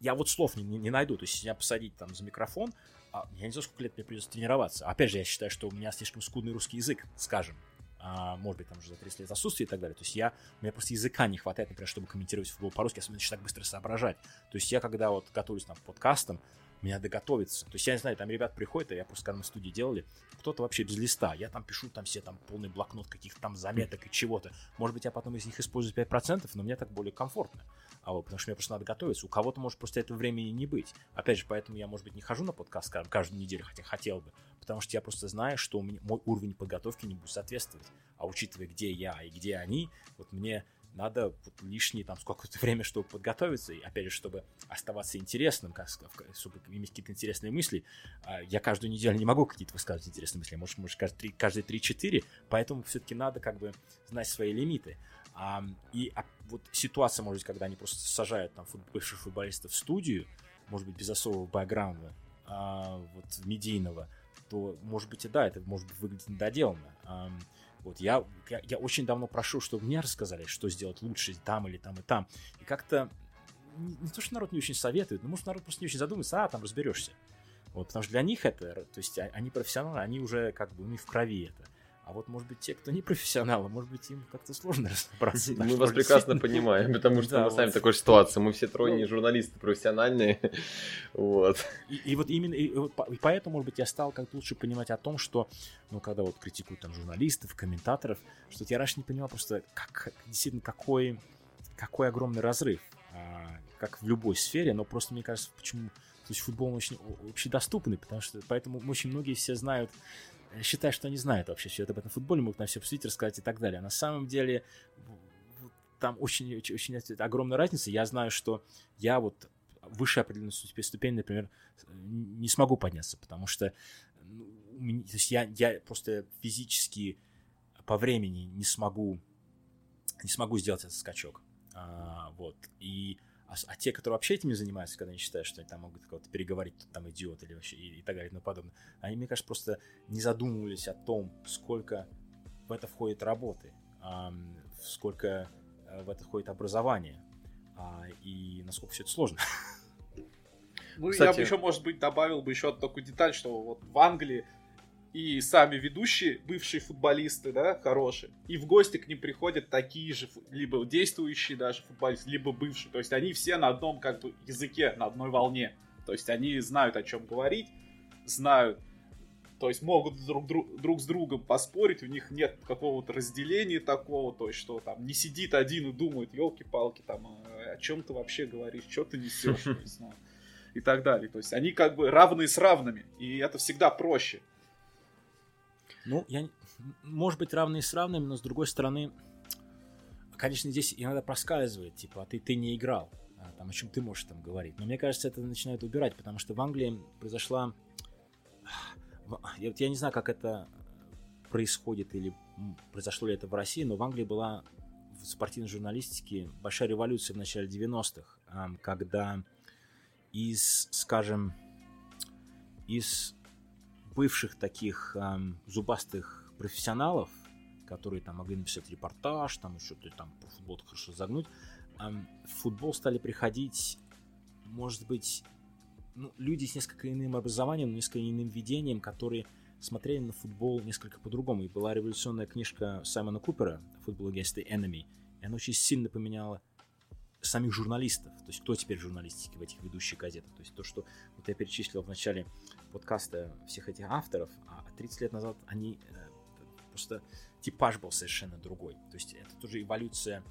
я вот слов не, не, не найду. То есть, меня посадить там за микрофон, а, я не знаю, сколько лет мне придется тренироваться. Опять же, я считаю, что у меня слишком скудный русский язык, скажем. А, может быть, там уже за 30 лет отсутствия и так далее. То есть я, у меня просто языка не хватает, например, чтобы комментировать футбол по-русски, особенно так быстро соображать. То есть я, когда вот готовлюсь там к подкастам, мне надо готовиться. То есть я не знаю, там ребят приходят, а я просто когда на студии делали, кто-то вообще без листа. Я там пишу там все там полный блокнот каких-то там заметок и чего-то. Может быть, я потом из них использую 5%, но мне так более комфортно. А вот, потому что мне просто надо готовиться. У кого-то может просто этого времени не быть. Опять же, поэтому я, может быть, не хожу на подкаст каждую неделю, хотя хотел бы. Потому что я просто знаю, что у меня, мой уровень подготовки не будет соответствовать. А учитывая, где я и где они, вот мне надо вот лишнее там сколько-то время, чтобы подготовиться, и опять же, чтобы оставаться интересным, как, чтобы иметь какие-то интересные мысли. А, я каждую неделю не могу какие-то высказывать интересные мысли, может, может каждые, каждые 3-4, поэтому все-таки надо как бы знать свои лимиты. А, и а, вот ситуация, может быть, когда они просто сажают там фут, бывших футболистов в студию, может быть, без особого бэкграунда, а, вот медийного, то, может быть, и да, это может быть выглядит недоделанно. А, вот я, я, я очень давно прошу, чтобы мне рассказали, что сделать лучше там или там и там. И как-то не, не то, что народ не очень советует, но может народ просто не очень задумается, а там разберешься. Вот, потому что для них это, то есть а, они профессионалы, они уже как бы у них в крови это. А вот, может быть, те, кто не профессионалы, может быть, им как-то сложно разобраться. Мы вас прекрасно понимаем, потому что мы сами в такой ситуации. Мы все трое не ну. журналисты профессиональные. Вот. И вот именно, и поэтому, может быть, я стал как-то лучше понимать о том, что, ну, когда вот критикуют там журналистов, комментаторов, что я раньше не понимал просто, как, действительно, какой, какой огромный разрыв, а, как в любой сфере, но просто, мне кажется, почему то есть футбол очень общедоступный, потому что поэтому очень многие все знают считают, что они знают вообще все это об этом футболе, могут на все посвятить, рассказать и так далее. А на самом деле там очень, очень, очень огромная разница. Я знаю, что я вот выше определенной ступень, например, не смогу подняться, потому что ну, то есть я, я просто физически по времени не смогу не смогу сделать этот скачок. А, вот. И а, а те, которые вообще этим занимаются, когда они считают, что они там могут кого-то переговорить, кто там идиот или вообще и, и так далее и тому подобное, они, мне кажется, просто не задумывались о том, сколько в это входит работы, а, сколько э, в это входит образование а, и насколько все это сложно. Ну, Кстати, я бы еще, может быть, добавил бы еще такую деталь, что вот в Англии и сами ведущие, бывшие футболисты, да, хорошие, и в гости к ним приходят такие же, либо действующие даже футболисты, либо бывшие. То есть они все на одном как бы языке, на одной волне. То есть они знают, о чем говорить, знают, то есть могут друг, друг, друг с другом поспорить, у них нет какого-то разделения такого, то есть что там не сидит один и думает, елки-палки, там, «А, о чем ты вообще говоришь, что ты несешь, и так далее. То есть они как бы равные с равными, и это всегда проще. Ну, я, может быть, равные с равными, но с другой стороны, конечно, здесь иногда проскальзывает, типа, а ты, ты не играл, а, там, о чем ты можешь там говорить. Но мне кажется, это начинает убирать, потому что в Англии произошла... Я, я не знаю, как это происходит или произошло ли это в России, но в Англии была в спортивной журналистике большая революция в начале 90-х, когда из, скажем, из бывших таких эм, зубастых профессионалов, которые там могли написать репортаж, там что-то там по футболу хорошо загнуть, эм, в футбол стали приходить, может быть, ну, люди с несколько иным образованием, несколько иным видением, которые смотрели на футбол несколько по-другому. И была революционная книжка Саймона Купера «Football Against the Enemy», и она очень сильно поменяла самих журналистов, то есть кто теперь в журналистике в этих ведущих газетах. То есть то, что вот я перечислил в начале подкаста всех этих авторов, а 30 лет назад они э, просто типаж был совершенно другой. То есть это тоже эволюция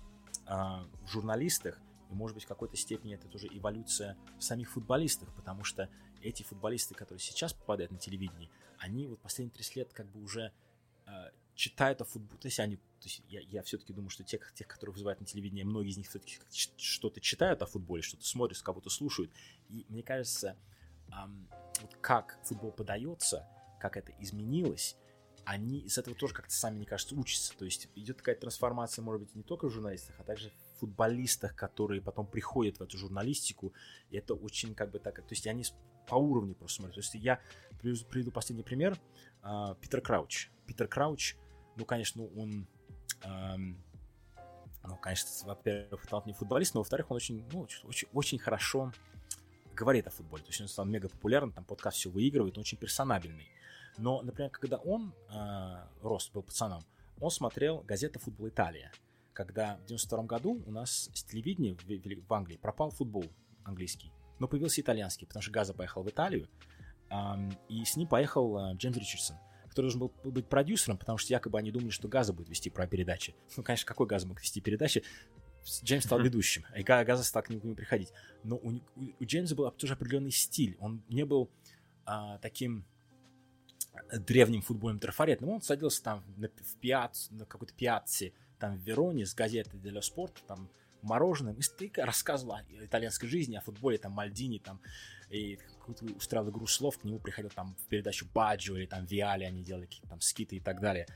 э, в журналистах, и может быть в какой-то степени это тоже эволюция в самих футболистах, потому что эти футболисты, которые сейчас попадают на телевидение, они вот последние 30 лет как бы уже э, читают о футболе, то есть они, то есть я, я все-таки думаю, что тех, тех, которых вызывают на телевидение, многие из них все-таки что-то читают о футболе, что-то смотрят, кого-то слушают, и мне кажется, эм, вот как футбол подается, как это изменилось, они из этого тоже как-то сами, мне кажется, учатся. То есть идет такая трансформация, может быть, не только в журналистах, а также в футболистах, которые потом приходят в эту журналистику. И это очень как бы так... То есть они по уровню просто смотрят. То есть я приведу последний пример. А, Питер Крауч. Питер Крауч, ну, конечно, он... Ну, конечно, во-первых, талантливый футболист, но во-вторых, он очень, ну, очень, очень хорошо говорит о футболе. То есть он стал мега популярным, там подкаст все выигрывает, он очень персонабельный. Но, например, когда он э, рос, был пацаном, он смотрел газету «Футбол Италия», когда в 92 году у нас с телевидения в, в, в Англии пропал футбол английский, но появился итальянский, потому что Газа поехал в Италию, э, и с ним поехал э, Джеймс Ричардсон, который должен был быть продюсером, потому что якобы они думали, что Газа будет вести про передачи. Ну, конечно, какой Газа мог вести передачи? Джеймс стал ведущим, и Газа стал к нему приходить. Но у, у, у Джеймса был тоже определенный стиль. Он не был а, таким древним футбольным трафаретом. Он садился там на, в пиац, на какой-то пиатце, там в Вероне с газетой «Дело спорт», там мороженым, и стыка рассказывал о итальянской жизни, о футболе, там, Мальдини, там, и устраивал игру слов, к нему приходил там в передачу Баджо или там Виали, они делали какие-то там скиты и так далее.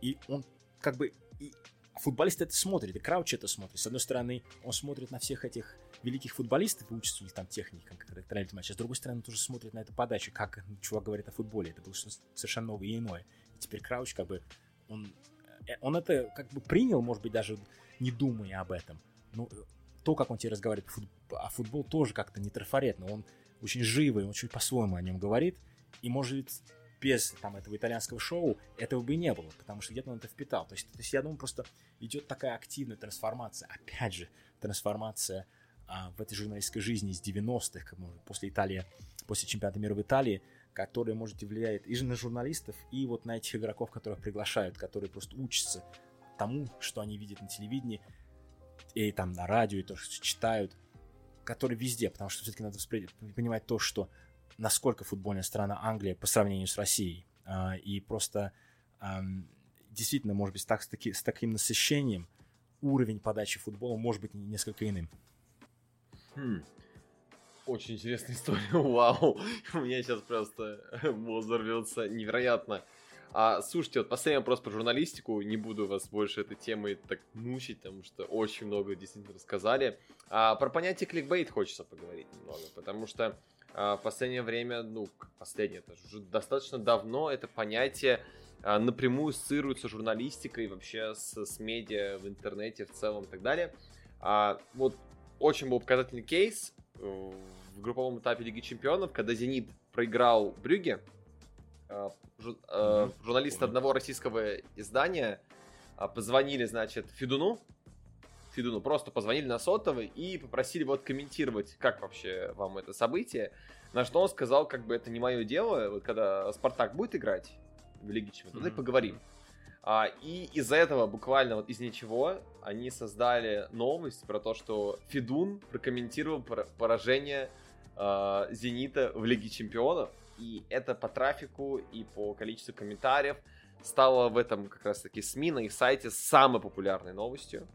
И он как бы... И футболист это смотрит, и Крауч это смотрит. С одной стороны, он смотрит на всех этих великих футболистов и учится у них там техникам, как это матч. А с другой стороны, он тоже смотрит на эту подачу, как чувак говорит о футболе. Это было совершенно новое и иное. И теперь Крауч как бы... Он, э, он это как бы принял, может быть, даже не думая об этом. Но то, как он тебе разговаривает о о футбол тоже как-то не трафаретно. Он очень живый, он очень по-своему о нем говорит. И, может быть, без там, этого итальянского шоу этого бы не было, потому что где-то он это впитал. То есть, то есть я думаю, просто идет такая активная трансформация. Опять же, трансформация а, в этой журналистской жизни из 90-х, как может, после Италии, после чемпионата мира в Италии, которая, может, влияет и на журналистов, и вот на этих игроков, которых приглашают, которые просто учатся тому, что они видят на телевидении, и там на радио, и то, что читают, которые везде, потому что все-таки надо понимать то, что насколько футбольная страна Англия по сравнению с Россией. А, и просто действительно, может быть, так, с, таки, с таким насыщением уровень подачи футбола может быть несколько иным. Хм. Очень интересная история, вау. У меня сейчас просто мозг взорвется невероятно. А, слушайте, вот последний вопрос про журналистику. Не буду вас больше этой темой так мучить, потому что очень много действительно рассказали. А, про понятие кликбейт хочется поговорить немного, потому что а, в последнее время, ну, последнее, это уже достаточно давно это понятие а, напрямую ассоциируется с журналистикой, вообще с, с медиа в интернете в целом и так далее. А, вот очень был показательный кейс э, в групповом этапе Лиги Чемпионов, когда «Зенит» проиграл Брюге, журналисты одного российского издания а, позвонили, значит, Федуну, Федуну просто позвонили на сотовый и попросили вот комментировать, как вообще вам это событие. На что он сказал, как бы это не мое дело, вот когда Спартак будет играть в Лиге Чемпионов, mm-hmm. поговорим. А, и из-за этого, буквально вот из ничего, они создали новость про то, что Федун прокомментировал поражение э, Зенита в Лиге Чемпионов и это по трафику и по количеству комментариев стало в этом как раз таки СМИ на их сайте самой популярной новостью.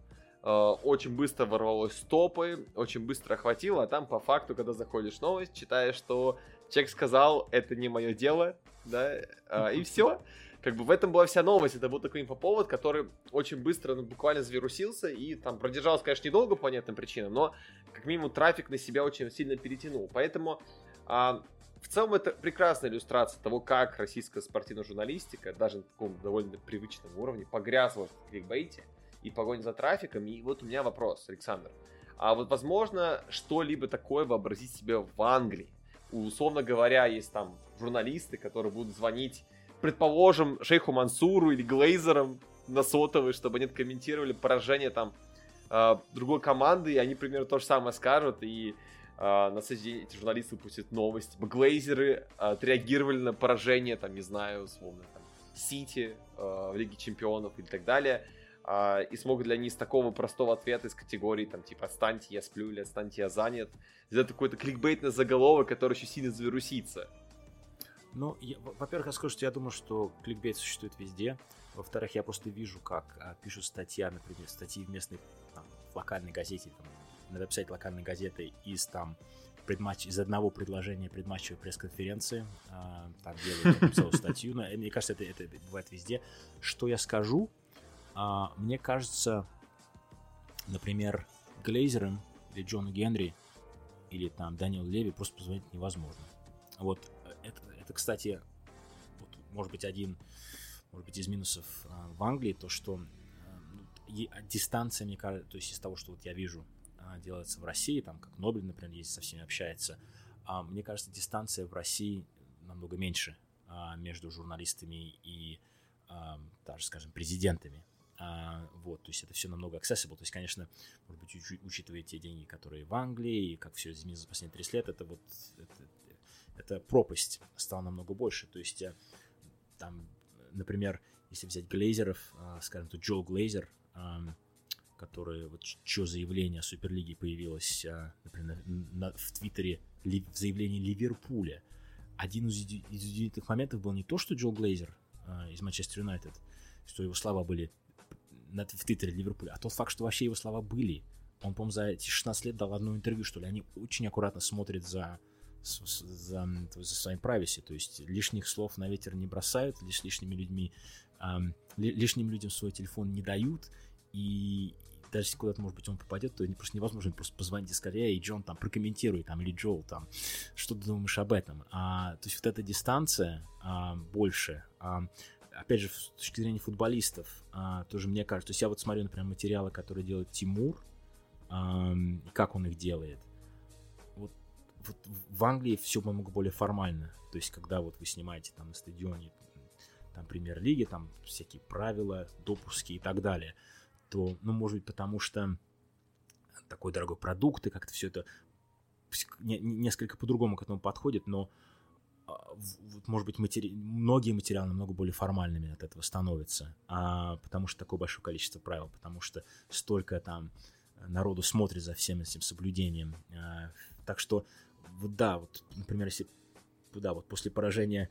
Э, очень быстро ворвалось топы, очень быстро охватило, а там по факту, когда заходишь в новость, читаешь, что человек сказал, это не мое дело, да, э, и все. Как бы в этом была вся новость, это был такой инфоповод, который очень быстро, ну, буквально завирусился и там продержался, конечно, недолго по понятным причинам, но как минимум трафик на себя очень сильно перетянул. Поэтому а, в целом это прекрасная иллюстрация того, как российская спортивная журналистика, даже на таком довольно привычном уровне, погрязла в кликбейте и погоне за трафиком. И вот у меня вопрос, Александр. А вот возможно что-либо такое вообразить себе в Англии? Условно говоря, есть там журналисты, которые будут звонить предположим, шейху Мансуру или Глейзерам на сотовый, чтобы они комментировали поражение там э, другой команды, и они примерно то же самое скажут, и э, на следующий день эти журналисты выпустят новости. Типа, Глейзеры э, отреагировали на поражение, там, не знаю, условно, там, Сити э, в Лиге Чемпионов и так далее, и смогут для них с такого простого ответа из категории, там, типа, отстаньте, я сплю, или отстаньте, я занят, сделать какой-то кликбейтный заголовок, который еще сильно завирусится. Ну, я, во-первых, я скажу, что я думаю, что кликбейт существует везде. Во-вторых, я просто вижу, как а, пишут статья, например, статьи в местной, там, в локальной газете, там, на веб-сайте локальной газеты из там предматч, из одного предложения предматчевой пресс-конференции. А, там делают, я написал статью. Но, мне кажется, это, это бывает везде. Что я скажу? А, мне кажется, например, Глейзерам или Джону Генри или там Данил Леви просто позвонить невозможно. Вот это, это, кстати, вот, может быть, один может быть, из минусов а, в Англии, то, что а, ну, дистанция, мне кажется, то есть из того, что вот я вижу, делается в России, там, как Нобель, например, ездит со всеми общается, а, мне кажется, дистанция в России намного меньше а, между журналистами и, а, даже, скажем, президентами. А, вот, то есть это все намного accessible. То есть, конечно, может быть, уч- учитывая те деньги, которые в Англии, и как все изменилось за последние 30 лет, это вот это, эта пропасть стала намного больше. То есть э, там, например, если взять Глейзеров, э, скажем, то Джо Глейзер, который, вот, чье заявление о Суперлиге появилось, э, например, на, в Твиттере, ли, в заявлении Ливерпуля, один из, из удивительных моментов был не то, что Джо Глейзер из Манчестер Юнайтед, что его слова были на, в Твиттере Ливерпуля, а тот факт, что вообще его слова были. Он, по-моему, за эти 16 лет дал одно интервью, что ли. Они очень аккуратно смотрят за за, за своим прависи, то есть лишних слов на ветер не бросают, лишь лишними людьми, эм, лишним людям свой телефон не дают, и даже если куда-то, может быть, он попадет, то просто невозможно просто позвонить скорее, и Джон там прокомментирует, там, или Джоул там, что ты думаешь об этом. А, то есть вот эта дистанция а, больше, а, опять же, с точки зрения футболистов, а, тоже мне кажется, то есть я вот смотрю, например, материалы, которые делает Тимур, а, как он их делает, вот в Англии все намного более формально. То есть, когда вот вы снимаете там на стадионе там премьер-лиги, там всякие правила, допуски и так далее, то, ну, может быть, потому что такой дорогой продукт, и как-то все это не, несколько по-другому к этому подходит, но а, вот, может быть, матери... многие материалы намного более формальными от этого становятся, а, потому что такое большое количество правил, потому что столько там народу смотрит за всем этим соблюдением. А, так что вот да, вот, например, если да, вот после поражения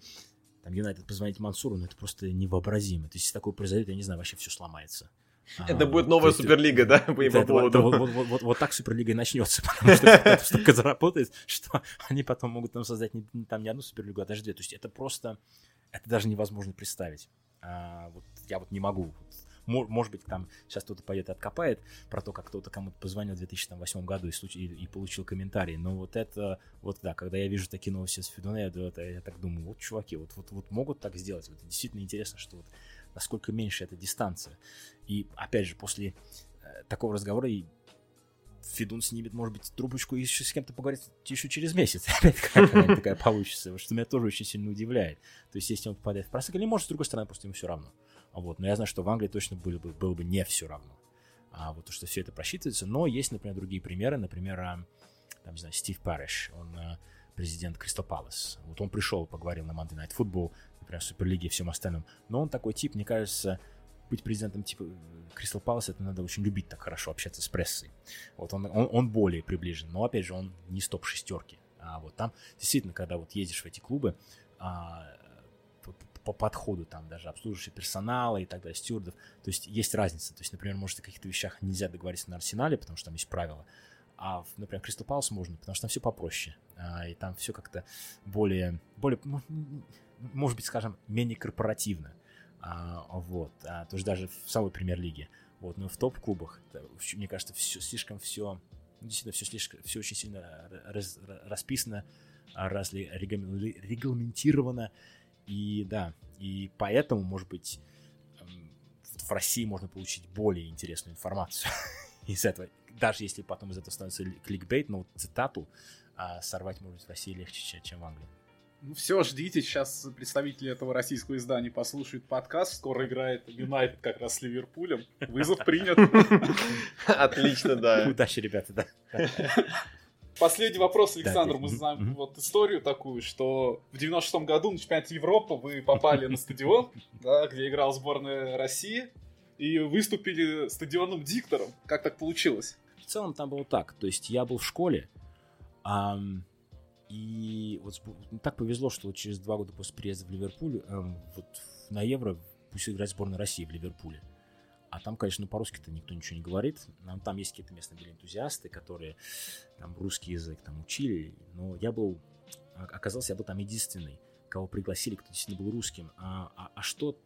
там Юнайтед позвонить Мансуру, ну это просто невообразимо. То есть, если такое произойдет, я не знаю, вообще все сломается. Это а, будет новая Суперлига, да, по это, поводу. Вот, так Суперлига и начнется, потому что это столько заработает, что они потом могут там создать там не одну Суперлигу, а даже две. То есть это просто, это даже невозможно представить. А, вот я вот не могу. Может быть, там сейчас кто-то поедет и откопает про то, как кто-то кому-то позвонил в 2008 году и, и, и получил комментарий. Но вот это, вот да, когда я вижу такие новости с Фидуна, я, я, я так думаю, вот чуваки, вот, вот, вот могут так сделать. Вот действительно интересно, что вот насколько меньше эта дистанция. И опять же, после э, такого разговора и Федун снимет, может быть, трубочку и еще с кем-то поговорит еще через месяц. Опять такая получится, что меня тоже очень сильно удивляет. То есть, если он попадает в просак, или может, с другой стороны, просто ему все равно. Вот. Но я знаю, что в Англии точно было бы, было бы не все равно. А вот то, что все это просчитывается. Но есть, например, другие примеры. Например, а, там, не знаю, Стив Парриш, он а, президент Кристал Палас. Вот он пришел, поговорил на Monday Night Football, например, Суперлиге и всем остальном. Но он такой тип, мне кажется, быть президентом типа Кристал Палас, это надо очень любить так хорошо общаться с прессой. Вот он, он, он более приближен, но опять же он не стоп шестерки. А вот там действительно, когда вот едешь в эти клубы, а, по подходу там даже обслуживающего персонала и так далее, стюардов. То есть есть разница. То есть, например, может, о каких-то вещах нельзя договориться на Арсенале, потому что там есть правила. А, например, Кристал Палас можно, потому что там все попроще. А, и там все как-то более, более, может быть, скажем, менее корпоративно. А, вот. А, то есть даже в самой премьер-лиге. Вот. Но в топ-клубах, мне кажется, все слишком все действительно все слишком все очень сильно раз, расписано, разли, регламентировано и да, и поэтому, может быть, в России можно получить более интересную информацию из этого. Даже если потом из этого становится кликбейт, но вот цитату а, сорвать, может быть, в России легче, чем в Англии. Ну все, ждите, сейчас представители этого российского издания послушают подкаст, скоро играет Юнайтед как раз с Ливерпулем. Вызов принят. Отлично, да. Удачи, ребята, да. Последний вопрос, Александр. Да, Мы знаем вот историю такую, что в 96-м году на чемпионате Европы вы попали на стадион, да, где играла сборная России, и выступили стадионным диктором. Как так получилось? В целом там было так. То есть я был в школе, и вот так повезло, что через два года после приезда в Ливерпуль эм, вот на Евро пусть играть сборная России в Ливерпуле. А там, конечно, ну, по-русски-то никто ничего не говорит. Нам там есть какие-то местные были энтузиасты, которые там русский язык там учили. Но я был, а- оказался, я был там единственный, кого пригласили, кто действительно был русским. А, а- а что?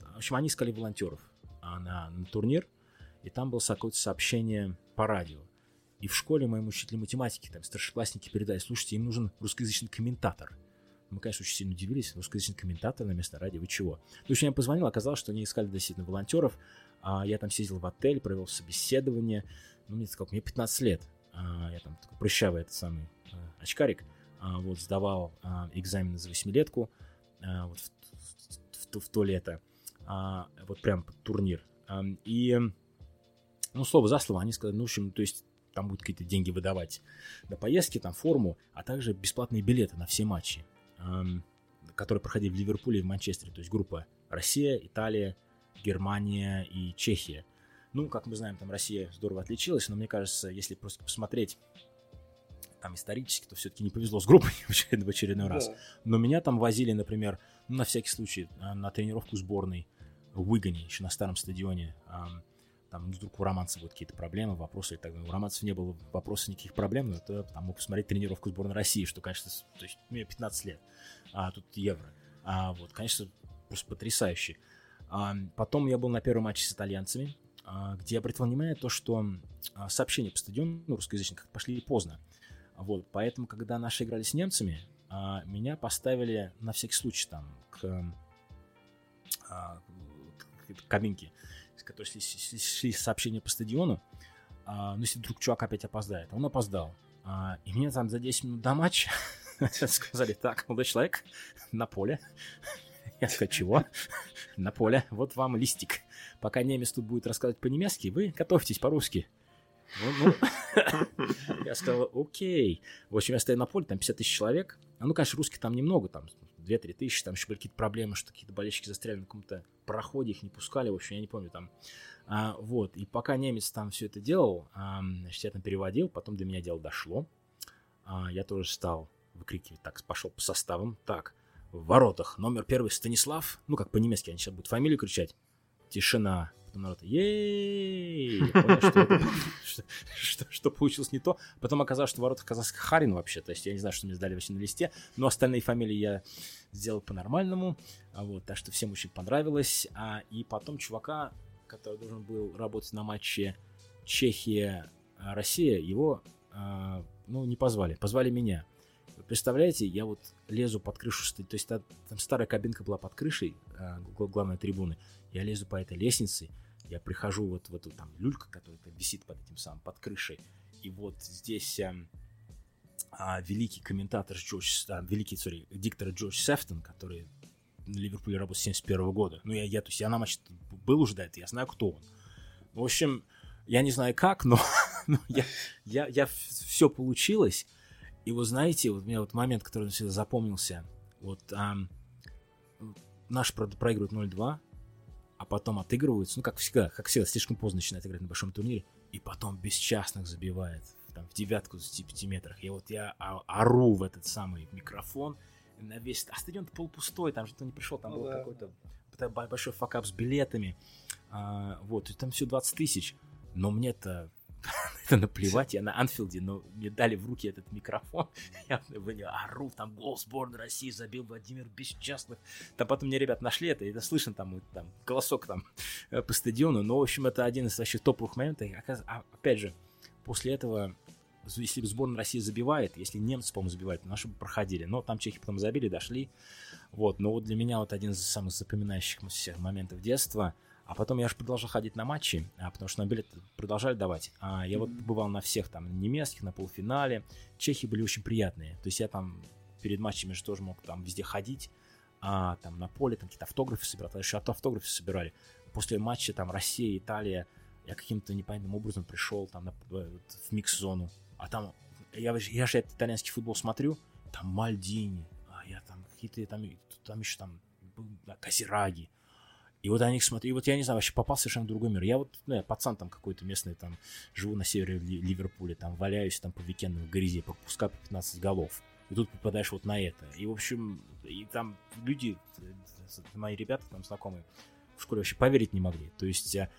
В общем, они искали волонтеров а, на, на турнир, и там было какое-то сообщение по радио. И в школе моему учителю математики, там, старшеклассники передали, слушайте, им нужен русскоязычный комментатор. Мы, конечно, очень сильно удивились, русскоязычный комментатор на место радио, вы чего? То есть я позвонил, оказалось, что они искали действительно волонтеров, а я там сидел в отель, провел собеседование, ну, мне сказал, мне 15 лет, А, я там такой прыщавый этот самый а, очкарик, а, вот, сдавал а, экзамены за восьмилетку, а, вот в, в- в то- в то лето, а, вот прям турнир. А, И, ну, слово за слово, они сказали, ну, в общем, то есть там будут какие-то деньги выдавать на поездки, там форму, а также бесплатные билеты на все матчи, ам, которые проходили в Ливерпуле и в Манчестере. То есть группа Россия, Италия, Германия и Чехия. Ну, как мы знаем, там Россия здорово отличилась, но мне кажется, если просто посмотреть там исторически, то все-таки не повезло с группой в очередной, раз. Да. Но меня там возили, например, ну, на всякий случай, а, на тренировку сборной в Уигане, еще на старом стадионе. Ам, Там ну, вдруг у романцев будут какие-то проблемы, вопросы и так далее. У романцев не было вопросов никаких проблем, но это там мог посмотреть тренировку сборной России, что, конечно, то есть мне 15 лет, а тут евро. А, вот, конечно, просто потрясающе. А, потом я был на первом матче с итальянцами, а, где я обратил внимание то, что а, сообщения по стадиону ну, русскоязычных как-то пошли поздно. Вот, поэтому, когда наши играли с немцами, а, меня поставили на всякий случай там к, а, к кабинке, с которой шли, шли- шли сообщения по стадиону. А, ну, если вдруг чувак опять опоздает, он опоздал. А, и мне там за 10 минут до матча сказали, так, молодой человек, на поле. Я сказал, чего? На поле. Вот вам листик. Пока немец тут будет рассказывать по-немецки, вы готовьтесь по-русски. Ну, ну. Я сказал, окей. В общем, я стою на поле, там 50 тысяч человек. А ну, конечно, русских там немного, там 2-3 тысячи, там еще были какие-то проблемы, что какие-то болельщики застряли на каком-то проходе, их не пускали, в общем, я не помню там. А, вот, и пока немец там все это делал, а, значит, я там переводил, потом до меня дело дошло. А, я тоже стал выкрикивать, так, пошел по составам. Так, в воротах номер первый Станислав, ну, как по-немецки, они сейчас будут фамилию кричать. Тишина. Потом народ, ей что, получилось не то. Потом оказалось, что в воротах Харин вообще. То есть я не знаю, что мне сдали вообще на листе. Но остальные фамилии я сделал по-нормальному. А Вот, так что всем очень понравилось. А, и потом чувака, который должен был работать на матче Чехия-Россия, его а, ну, не позвали. Позвали меня. Представляете, я вот лезу под крышу, то есть та- там старая кабинка была под крышей а, гла- главной трибуны. Я лезу по этой лестнице, я прихожу вот в эту там люльку, которая там висит под этим самым, под крышей. И вот здесь ам, а, великий комментатор Джордж, а, великий, сори, диктор Джордж Сефтон, который на Ливерпуле работал с 71 года. Ну, я, я, то есть я на матче был уже до этого, я знаю, кто он. В общем, я не знаю как, но, но я, я, я все получилось. И вы знаете, вот у меня вот момент, который всегда запомнился, вот ам, наш про- проигрывает 0-2, а потом отыгрываются, ну, как всегда, как всегда, слишком поздно начинает играть на большом турнире, и потом без частных забивает, там, в девятку с 25 метрах. И вот я а- ору в этот самый микрофон на весь... А стадион полупустой, там же никто не пришел, там Ну был да. какой-то б- большой факап с билетами. А, вот, и там все 20 тысяч. Но мне-то это наплевать, я на Анфилде, но мне дали в руки этот микрофон, я в него ору, там гол сборной России забил Владимир Бесчастных, там потом мне ребят нашли это, это слышно там, там голосок там э, по стадиону, но в общем это один из вообще топовых моментов, а, опять же, после этого если сборная России забивает, если немцы, по-моему, забивают, наши бы проходили. Но там чехи потом забили, дошли. Вот, но вот для меня вот один из самых запоминающих всех моментов детства. А потом я же продолжал ходить на матчи, а, потому что на билет продолжали давать. А я вот Мгм. побывал на всех там немецких, на полуфинале. Чехи были очень приятные. То есть я там перед матчами же тоже мог там везде ходить, а, там на поле, там какие-то автографы собирал, тогда еще автографы собирали. После матча там Россия, Италия, я каким-то непонятным образом пришел там на, в микс-зону, а там, я, я же итальянский футбол смотрю, там Мальдини, а я там какие-то там, там еще там Казираги, и вот они смотрю, и вот я не знаю, вообще попал совершенно в другой мир. Я вот, ну, я пацан там какой-то местный, там, живу на севере Ливерпуля, там, валяюсь там по викендам в грязи, пропускаю по 15 голов. И тут попадаешь вот на это. И, в общем, и там люди, мои ребята там знакомые, в школе вообще поверить не могли. То есть, э,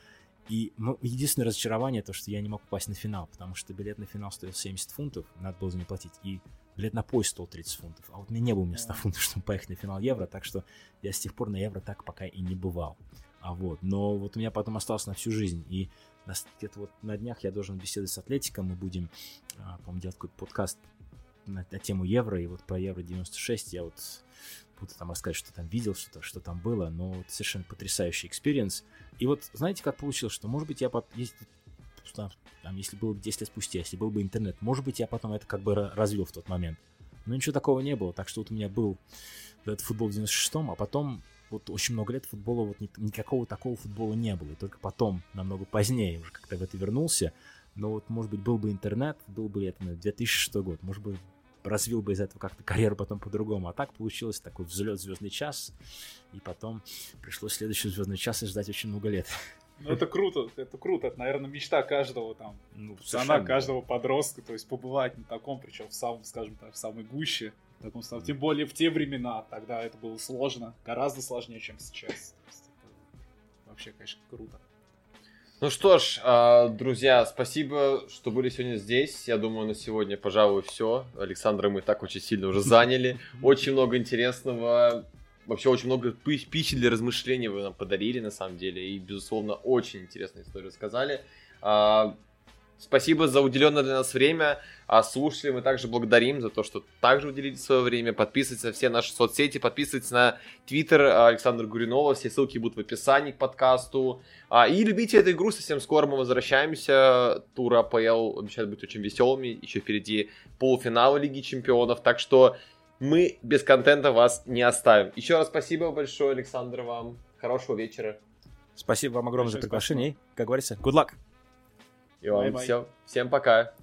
и ну, единственное разочарование то, что я не мог попасть на финал, потому что билет на финал стоил 70 фунтов, надо было за него платить. И билет на поезд стоил 30 фунтов. А вот у меня не было у меня 100 фунтов, чтобы поехать на финал Евро, так что я с тех пор на Евро так пока и не бывал. А вот, но вот у меня потом осталось на всю жизнь. И где-то вот на днях я должен беседовать с Атлетиком, мы будем, а, по-моему, делать какой-то подкаст на, на тему Евро, и вот про Евро 96 я вот буду там рассказать, что там видел, что, что там было, но вот совершенно потрясающий experience. И вот знаете, как получилось, что, может быть, я, если там, там, если было бы 10 лет спустя, если был бы интернет, может быть, я потом это как бы развил в тот момент. Но ничего такого не было, так что вот у меня был этот футбол в 96-м, а потом вот очень много лет футбола, вот никакого такого футбола не было. И только потом, намного позднее, уже как-то в это вернулся. Но вот, может быть, был бы интернет, был бы это 2006 год, может быть, развил бы из этого как-то карьеру потом по-другому. А так получилось такой взлет звездный час, и потом пришлось следующий звездный час и ждать очень много лет. Ну, это круто, это круто. Это, наверное, мечта каждого там, ну, пацана, каждого подростка, то есть побывать на таком, причем в самом, скажем так, в самой гуще. В таком, тем более в те времена, тогда это было сложно, гораздо сложнее, чем сейчас. вообще, конечно, круто. Ну что ж, а, друзья, спасибо, что были сегодня здесь. Я думаю, на сегодня, пожалуй, все. Александра мы так очень сильно уже заняли. Очень много интересного вообще очень много пищи для размышлений вы нам подарили, на самом деле, и, безусловно, очень интересную историю сказали. А, спасибо за уделенное для нас время. А слушателей мы также благодарим за то, что также уделили свое время. Подписывайтесь на все наши соцсети, подписывайтесь на твиттер Александра Гуринова. Все ссылки будут в описании к подкасту. А, и любите эту игру. Совсем скоро мы возвращаемся. Тур АПЛ обещает быть очень веселыми. Еще впереди полуфинал Лиги Чемпионов. Так что мы без контента вас не оставим. Еще раз спасибо большое, Александр, вам. Хорошего вечера. Спасибо вам огромное за приглашение. И, как говорится, good luck. И вам все. Всем пока.